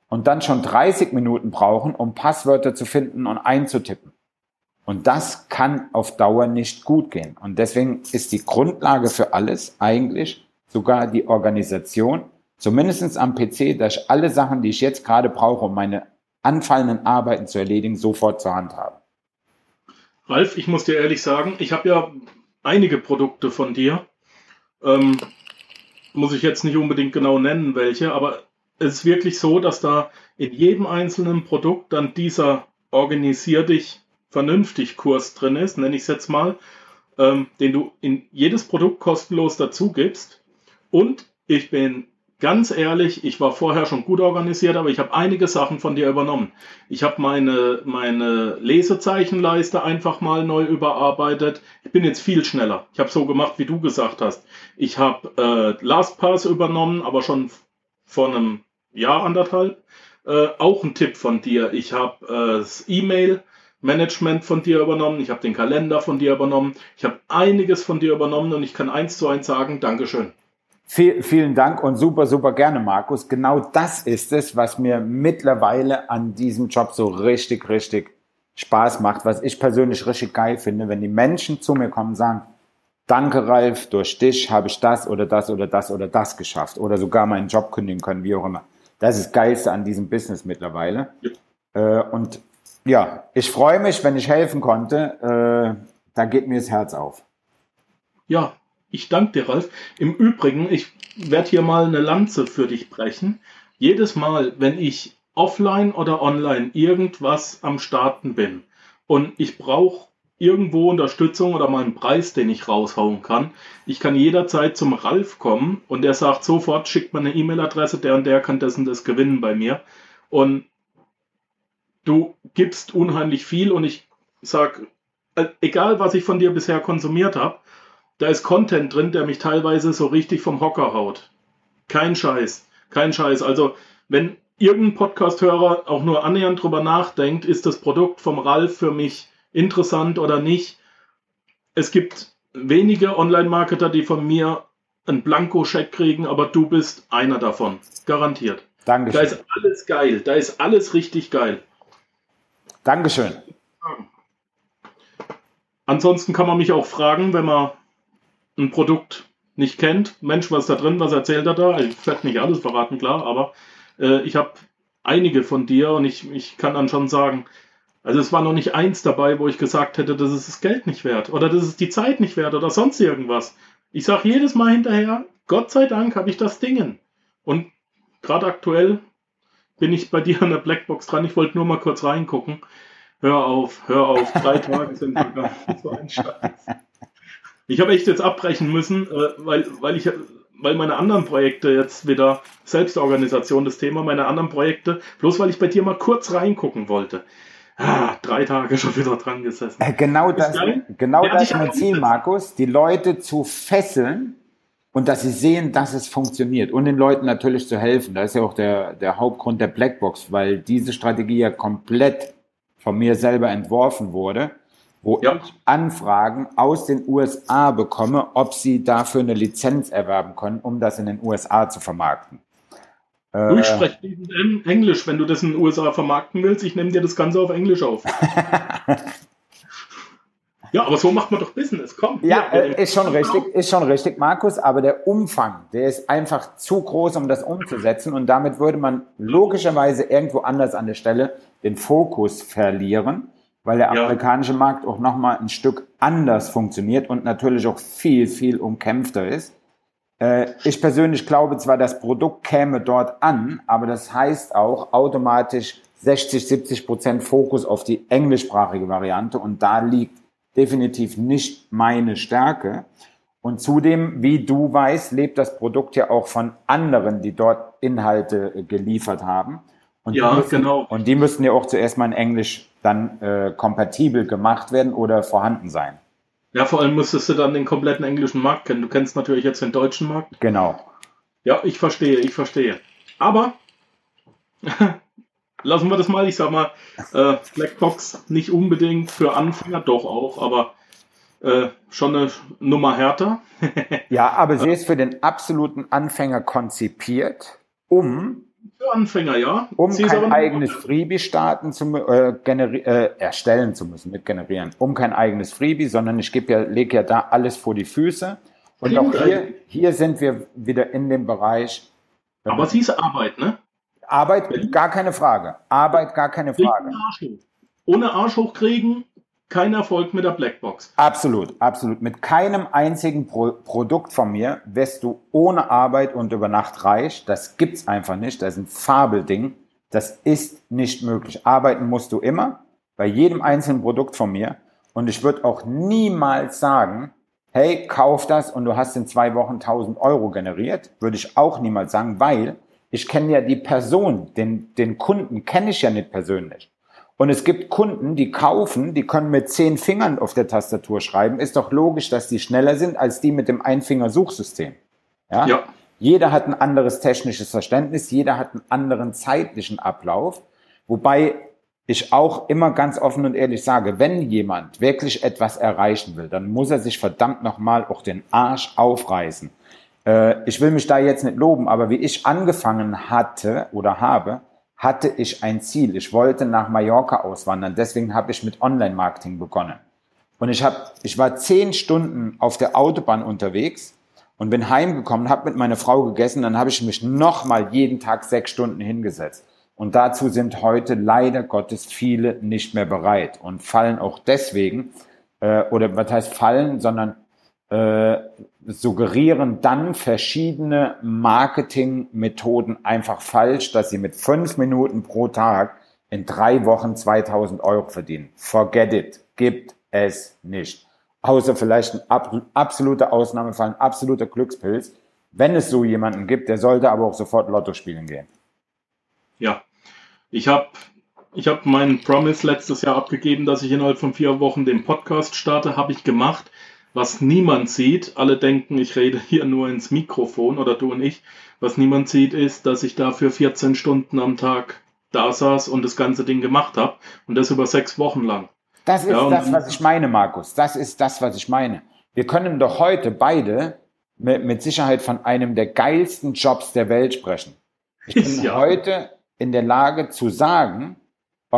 und dann schon 30 Minuten brauchen, um Passwörter zu finden und einzutippen. Und das kann auf Dauer nicht gut gehen. Und deswegen ist die Grundlage für alles eigentlich sogar die Organisation, zumindestens am PC, dass ich alle Sachen, die ich jetzt gerade brauche, um meine anfallenden Arbeiten zu erledigen, sofort zur Hand habe. Ralf, ich muss dir ehrlich sagen, ich habe ja einige Produkte von dir. Ähm, muss ich jetzt nicht unbedingt genau nennen, welche, aber es ist wirklich so, dass da in jedem einzelnen Produkt dann dieser Organisier dich vernünftig Kurs drin ist, nenne ich es jetzt mal, ähm, den du in jedes Produkt kostenlos dazu gibst. Und ich bin ganz ehrlich, ich war vorher schon gut organisiert, aber ich habe einige Sachen von dir übernommen. Ich habe meine, meine Lesezeichenleiste einfach mal neu überarbeitet. Ich bin jetzt viel schneller. Ich habe so gemacht, wie du gesagt hast. Ich habe äh, LastPass übernommen, aber schon vor einem Jahr, anderthalb. Äh, auch ein Tipp von dir. Ich habe äh, das E-Mail Management von dir übernommen, ich habe den Kalender von dir übernommen, ich habe einiges von dir übernommen und ich kann eins zu eins sagen, Dankeschön. Viel, vielen Dank und super, super gerne, Markus. Genau das ist es, was mir mittlerweile an diesem Job so richtig, richtig Spaß macht, was ich persönlich richtig geil finde, wenn die Menschen zu mir kommen und sagen, danke Ralf, durch dich habe ich das oder das oder das oder das geschafft oder sogar meinen Job kündigen können, wie auch immer. Das ist das Geilste an diesem Business mittlerweile. Ja. Äh, und ja, ich freue mich, wenn ich helfen konnte. Äh, da geht mir das Herz auf. Ja, ich danke dir, Ralf. Im Übrigen, ich werde hier mal eine Lanze für dich brechen. Jedes Mal, wenn ich offline oder online irgendwas am Starten bin und ich brauche irgendwo Unterstützung oder mal einen Preis, den ich raushauen kann. Ich kann jederzeit zum Ralf kommen und der sagt sofort, schickt mir eine E-Mail-Adresse, der und der kann das und das gewinnen bei mir. Und du gibst unheimlich viel und ich sag, äh, egal was ich von dir bisher konsumiert habe, da ist Content drin, der mich teilweise so richtig vom Hocker haut. Kein Scheiß, kein Scheiß. Also, wenn irgendein Podcast-Hörer auch nur annähernd drüber nachdenkt, ist das Produkt vom Ralf für mich interessant oder nicht. Es gibt wenige Online-Marketer, die von mir einen Blanko-Scheck kriegen, aber du bist einer davon. Garantiert. Danke. Da ist alles geil. Da ist alles richtig geil. Dankeschön. Ansonsten kann man mich auch fragen, wenn man ein Produkt nicht kennt. Mensch, was ist da drin? Was erzählt er da? Ich werde nicht alles verraten, klar, aber äh, ich habe einige von dir und ich, ich kann dann schon sagen, also es war noch nicht eins dabei, wo ich gesagt hätte, das ist das Geld nicht wert oder das ist die Zeit nicht wert oder sonst irgendwas. Ich sage jedes Mal hinterher, Gott sei Dank habe ich das Dingen. Und gerade aktuell bin ich bei [LAUGHS] dir an der Blackbox dran. Ich wollte nur mal kurz reingucken. Hör auf, hör auf. Drei Tage sind sogar [LAUGHS] so ein Scheiß. Ich habe echt jetzt abbrechen müssen, äh, weil, weil ich weil meine anderen Projekte jetzt wieder Selbstorganisation das Thema, meine anderen Projekte, bloß weil ich bei dir mal kurz reingucken wollte. Ah, drei Tage schon wieder dran gesessen. Äh, genau das, genau das ist mein Ziel, Markus, die Leute zu fesseln und dass sie sehen, dass es funktioniert und den Leuten natürlich zu helfen. Das ist ja auch der, der Hauptgrund der Blackbox, weil diese Strategie ja komplett von mir selber entworfen wurde. Wo Ja. ich Anfragen aus den USA bekomme, ob sie dafür eine Lizenz erwerben können, um das in den USA zu vermarkten. Du, Äh, ich spreche Englisch, wenn du das in den USA vermarkten willst. Ich nehme dir das Ganze auf Englisch auf. [LAUGHS] ja, aber so macht man doch Business. Komm. Ja, hier, äh, ist schon richtig, ist schon richtig, Markus, aber der Umfang, der ist einfach zu groß, um das umzusetzen und damit würde man logischerweise irgendwo anders an der Stelle den Fokus verlieren, weil der Ja. amerikanische Markt auch nochmal ein Stück anders funktioniert und natürlich auch viel, viel umkämpfter ist. Äh, ich persönlich glaube zwar, das Produkt käme dort an, aber das heißt auch automatisch 60, 70 Prozent Fokus auf die englischsprachige Variante und da liegt definitiv nicht meine Stärke. Und zudem, wie du weißt, lebt das Produkt ja auch von anderen, die dort Inhalte äh, geliefert haben. Und Ja, müssen, genau. Und die müssten ja auch zuerst mal in Englisch dann äh, kompatibel gemacht werden oder vorhanden sein. Ja, vor allem müsstest du dann den kompletten englischen Markt kennen. Du kennst natürlich jetzt den deutschen Markt. Genau. Ja, ich verstehe, ich verstehe. Aber [LAUGHS] lassen wir das mal. Ich sag mal, äh, Blackbox nicht unbedingt für Anfänger, doch auch, aber äh, schon eine Nummer härter. [LAUGHS] Ja, aber sie ist für den absoluten Anfänger konzipiert, um Für Anfänger, ja. um Sie kein eigenes Freebie starten zu äh, äh, erstellen zu müssen, mit generieren. Um kein eigenes Freebie, sondern ich gebe ja, lege ja da alles vor die Füße. Und Klingt auch hier, hier sind wir wieder in dem Bereich Aber sie ist Arbeit, ne? Arbeit, gar keine Frage. Arbeit, gar keine Frage. den Arsch hoch. Ohne Arsch hochkriegen, kein Erfolg mit der Blackbox. Absolut, absolut. Mit keinem einzigen Pro Produkt von mir wirst du ohne Arbeit und über Nacht reich. Das gibt's einfach nicht. Das ist ein Fabelding. Das ist nicht möglich. Arbeiten musst du immer bei jedem einzelnen Produkt von mir. Und ich würde auch niemals sagen, hey, kauf das und du hast in zwei Wochen 1000 Euro generiert. Würde ich auch niemals sagen, weil ich kenne ja die Person, den, den Kunden kenne ich ja nicht persönlich. Und es gibt Kunden, die kaufen, die können mit zehn Fingern auf der Tastatur schreiben. Ist doch logisch, dass die schneller sind als die mit dem Einfingersuchsystem. Ja? Ja. Jeder hat ein anderes technisches Verständnis, jeder hat einen anderen zeitlichen Ablauf. Wobei ich auch immer ganz offen und ehrlich sage, wenn jemand wirklich etwas erreichen will, dann muss er sich verdammt nochmal auch den Arsch aufreißen. Äh, ich will mich da jetzt nicht loben, aber wie ich angefangen hatte oder habe, hatte ich ein Ziel. Ich wollte nach Mallorca auswandern. Deswegen habe ich mit Online-Marketing begonnen. Und ich, hab, ich war zehn Stunden auf der Autobahn unterwegs und bin heimgekommen, habe mit meiner Frau gegessen. Dann habe ich mich nochmal jeden Tag sechs Stunden hingesetzt. Und dazu sind heute leider Gottes viele nicht mehr bereit und fallen auch deswegen, äh, oder was heißt fallen, sondern äh, suggerieren dann verschiedene Marketingmethoden einfach falsch, dass sie mit fünf Minuten pro Tag in drei Wochen 2000 Euro verdienen. Forget it. Gibt es nicht. Außer vielleicht ein ab, absoluter Ausnahmefall, ein absoluter Glückspilz. Wenn es so jemanden gibt, der sollte aber auch sofort Lotto spielen gehen. Ja. Ich habe ich hab meinen Promise letztes Jahr abgegeben, dass ich innerhalb von vier Wochen den Podcast starte. Habe ich gemacht. Was niemand sieht, alle denken, ich rede hier nur ins Mikrofon oder du und ich. Was niemand sieht, ist, dass ich dafür 14 Stunden am Tag da saß und das ganze Ding gemacht habe. Und das über sechs Wochen lang. Das ist Ja, das, was ich meine, Markus. Das ist das, was ich meine. Wir können doch heute beide mit, mit Sicherheit von einem der geilsten Jobs der Welt sprechen. Ich [LAUGHS] bin Ist ja. heute in der Lage zu sagen,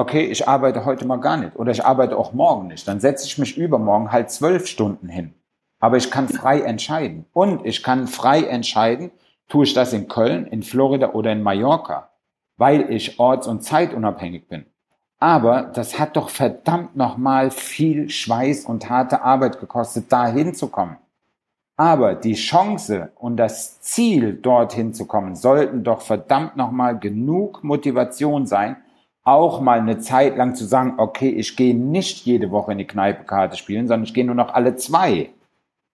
okay, ich arbeite heute mal gar nicht oder ich arbeite auch morgen nicht. Dann setze ich mich übermorgen halt zwölf Stunden hin. Aber ich kann frei entscheiden. Und ich kann frei entscheiden, tue ich das in Köln, in Florida oder in Mallorca, weil ich orts- und zeitunabhängig bin. Aber das hat doch verdammt nochmal viel Schweiß und harte Arbeit gekostet, da hinzukommen. Aber die Chance und das Ziel, dorthin zu kommen, sollten doch verdammt nochmal genug Motivation sein, auch mal eine Zeit lang zu sagen, okay, ich gehe nicht jede Woche in die Kneipe Karte spielen, sondern ich gehe nur noch alle zwei.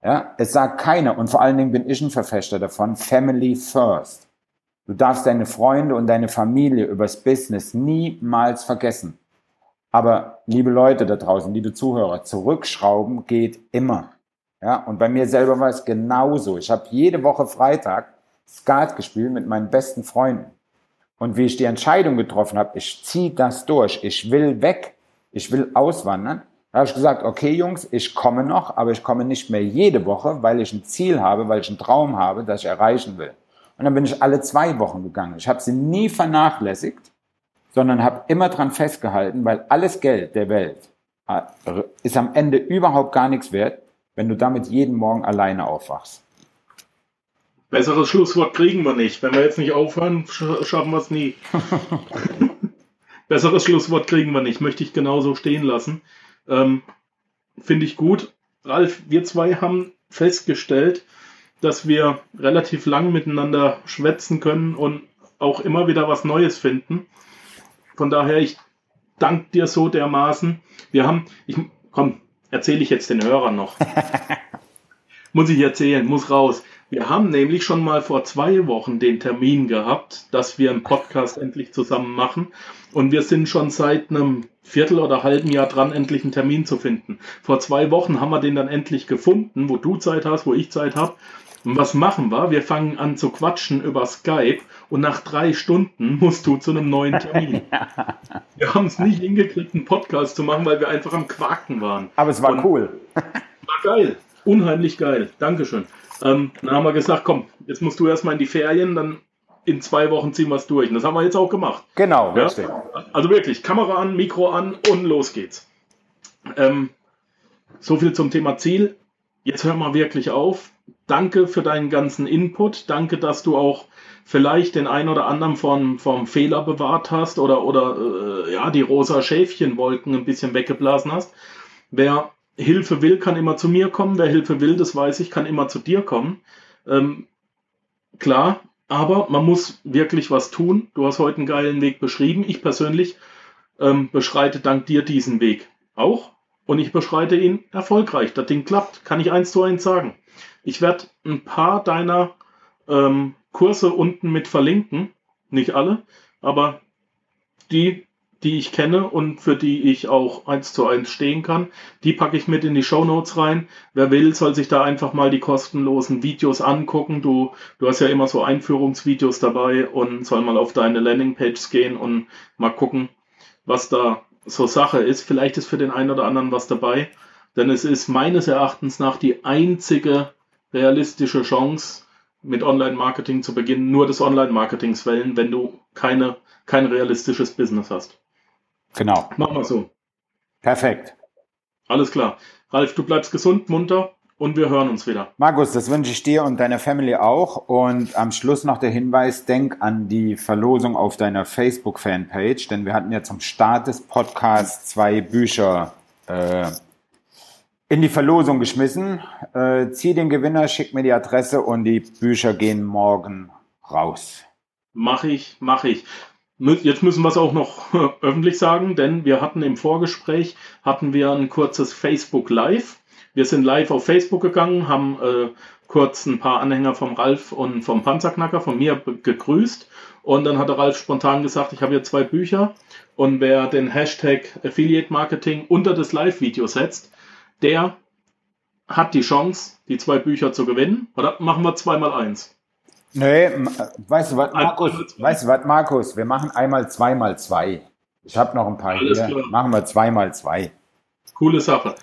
Ja, es sagt keiner. Und vor allen Dingen bin ich ein Verfechter davon, Family First. Du darfst deine Freunde und deine Familie übers Business niemals vergessen. Aber liebe Leute da draußen, liebe Zuhörer, zurückschrauben geht immer. Ja, und bei mir selber war es genauso. Ich habe jede Woche Freitag Skat gespielt mit meinen besten Freunden. Und wie ich die Entscheidung getroffen habe, ich ziehe das durch, ich will weg, ich will auswandern, Da habe ich gesagt, okay Jungs, ich komme noch, aber ich komme nicht mehr jede Woche, weil ich ein Ziel habe, weil ich einen Traum habe, das ich erreichen will. Und dann bin ich alle zwei Wochen gegangen. Ich habe sie nie vernachlässigt, sondern habe immer dran festgehalten, weil alles Geld der Welt äh, ist am Ende überhaupt gar nichts wert, wenn du damit jeden Morgen alleine aufwachst. Besseres Schlusswort kriegen wir nicht. Wenn wir jetzt nicht aufhören, schaffen wir es nie. [LAUGHS] Besseres Schlusswort kriegen wir nicht. Möchte ich genauso stehen lassen. Ähm, Finde ich gut. Ralf, wir zwei haben festgestellt, dass wir relativ lang miteinander schwätzen können und auch immer wieder was Neues finden. Von daher, ich danke dir so dermaßen. Wir haben, ich, komm, erzähle ich jetzt den Hörern noch. [LAUGHS] muss ich erzählen, muss raus. Wir haben nämlich schon mal vor zwei Wochen den Termin gehabt, dass wir einen Podcast endlich zusammen machen. Und wir sind schon seit einem Viertel oder halben Jahr dran, endlich einen Termin zu finden. Vor zwei Wochen haben wir den dann endlich gefunden, wo du Zeit hast, wo ich Zeit habe. Und was machen wir? Wir fangen an zu quatschen über Skype und nach drei Stunden musst du zu einem neuen Termin. [LAUGHS] wir haben es nicht hingekriegt, einen Podcast zu machen, weil wir einfach am Quaken waren. Aber es war und cool. War geil. Unheimlich geil. Dankeschön. Ähm, dann haben wir gesagt, komm, jetzt musst du erstmal in die Ferien, dann in zwei Wochen ziehen wir es durch. Und das haben wir jetzt auch gemacht. Genau, ja? richtig. Also wirklich, Kamera an, Mikro an und los geht's. Ähm, so viel zum Thema Ziel. Jetzt hör mal wirklich auf. Danke für deinen ganzen Input. Danke, dass du auch vielleicht den einen oder anderen vom, vom Fehler bewahrt hast oder, oder äh, ja, die rosa Schäfchenwolken ein bisschen weggeblasen hast. Wer Hilfe will, kann immer zu mir kommen. Wer Hilfe will, das weiß ich, kann immer zu dir kommen. Ähm, klar, aber man muss wirklich was tun. Du hast heute einen geilen Weg beschrieben. Ich persönlich ähm, beschreite dank dir diesen Weg auch. Und ich beschreite ihn erfolgreich. Das Ding klappt, kann ich eins zu eins sagen. Ich werde ein paar deiner ähm, Kurse unten mit verlinken. Nicht alle, aber die, die ich kenne und für die ich auch eins zu eins stehen kann. Die packe ich mit in die Show Notes rein. Wer will, soll sich da einfach mal die kostenlosen Videos angucken. Du, du hast ja immer so Einführungsvideos dabei und soll mal auf deine Landingpage gehen und mal gucken, was da so Sache ist. Vielleicht ist für den einen oder anderen was dabei. Denn es ist meines Erachtens nach die einzige realistische Chance, mit Online-Marketing zu beginnen, nur des Online-Marketings wählen, wenn du keine, kein realistisches Business hast. Genau. Machen wir so. Perfekt. Alles klar. Ralf, du bleibst gesund, munter und wir hören uns wieder. Markus, das wünsche ich dir und deiner Family auch. Und am Schluss noch der Hinweis, denk an die Verlosung auf deiner Facebook-Fanpage, denn wir hatten ja zum Start des Podcasts zwei Bücher äh, in die Verlosung geschmissen. Äh, zieh den Gewinner, schick mir die Adresse und die Bücher gehen morgen raus. Mach ich, mach ich. Jetzt müssen wir es auch noch [LAUGHS] öffentlich sagen, denn wir hatten im Vorgespräch hatten wir ein kurzes Facebook Live. Wir sind live auf Facebook gegangen, haben äh, kurz ein paar Anhänger vom Ralf und vom Panzerknacker von mir gegrüßt und dann hat der Ralf spontan gesagt, ich habe hier zwei Bücher und wer den Hashtag Affiliate Marketing unter das Live-Video setzt, der hat die Chance, die zwei Bücher zu gewinnen. Oder machen wir zweimal eins? Nee, weißt du was, Markus? Weißt du was, Markus? Wir machen einmal zweimal zwei. Ich habe noch ein paar Alles hier. Klar. Machen wir zweimal zwei. Coole Sache.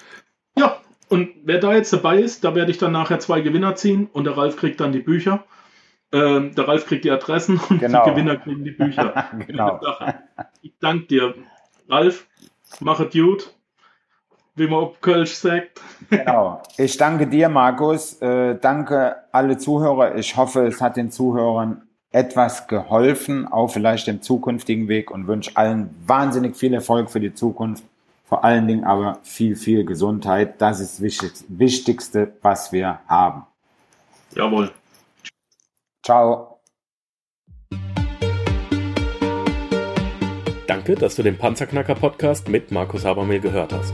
Ja, und wer da jetzt dabei ist, da werde ich dann nachher zwei Gewinner ziehen und der Ralf kriegt dann die Bücher. Ähm, der Ralf kriegt die Adressen und genau. die Gewinner kriegen die Bücher. [LAUGHS] genau. Ich danke dir, Ralf. Mach es gut wie man auf Kölsch sagt. Genau. [LAUGHS] Ich danke dir, Markus. Äh, danke alle Zuhörer. Ich hoffe, es hat den Zuhörern etwas geholfen, auch vielleicht im zukünftigen Weg und wünsche allen wahnsinnig viel Erfolg für die Zukunft. Vor allen Dingen aber viel, viel Gesundheit. Das ist das Wichtigste, was wir haben. Jawohl. Ciao. Danke, dass du den Panzerknacker Podcast mit Markus Habermehl gehört hast.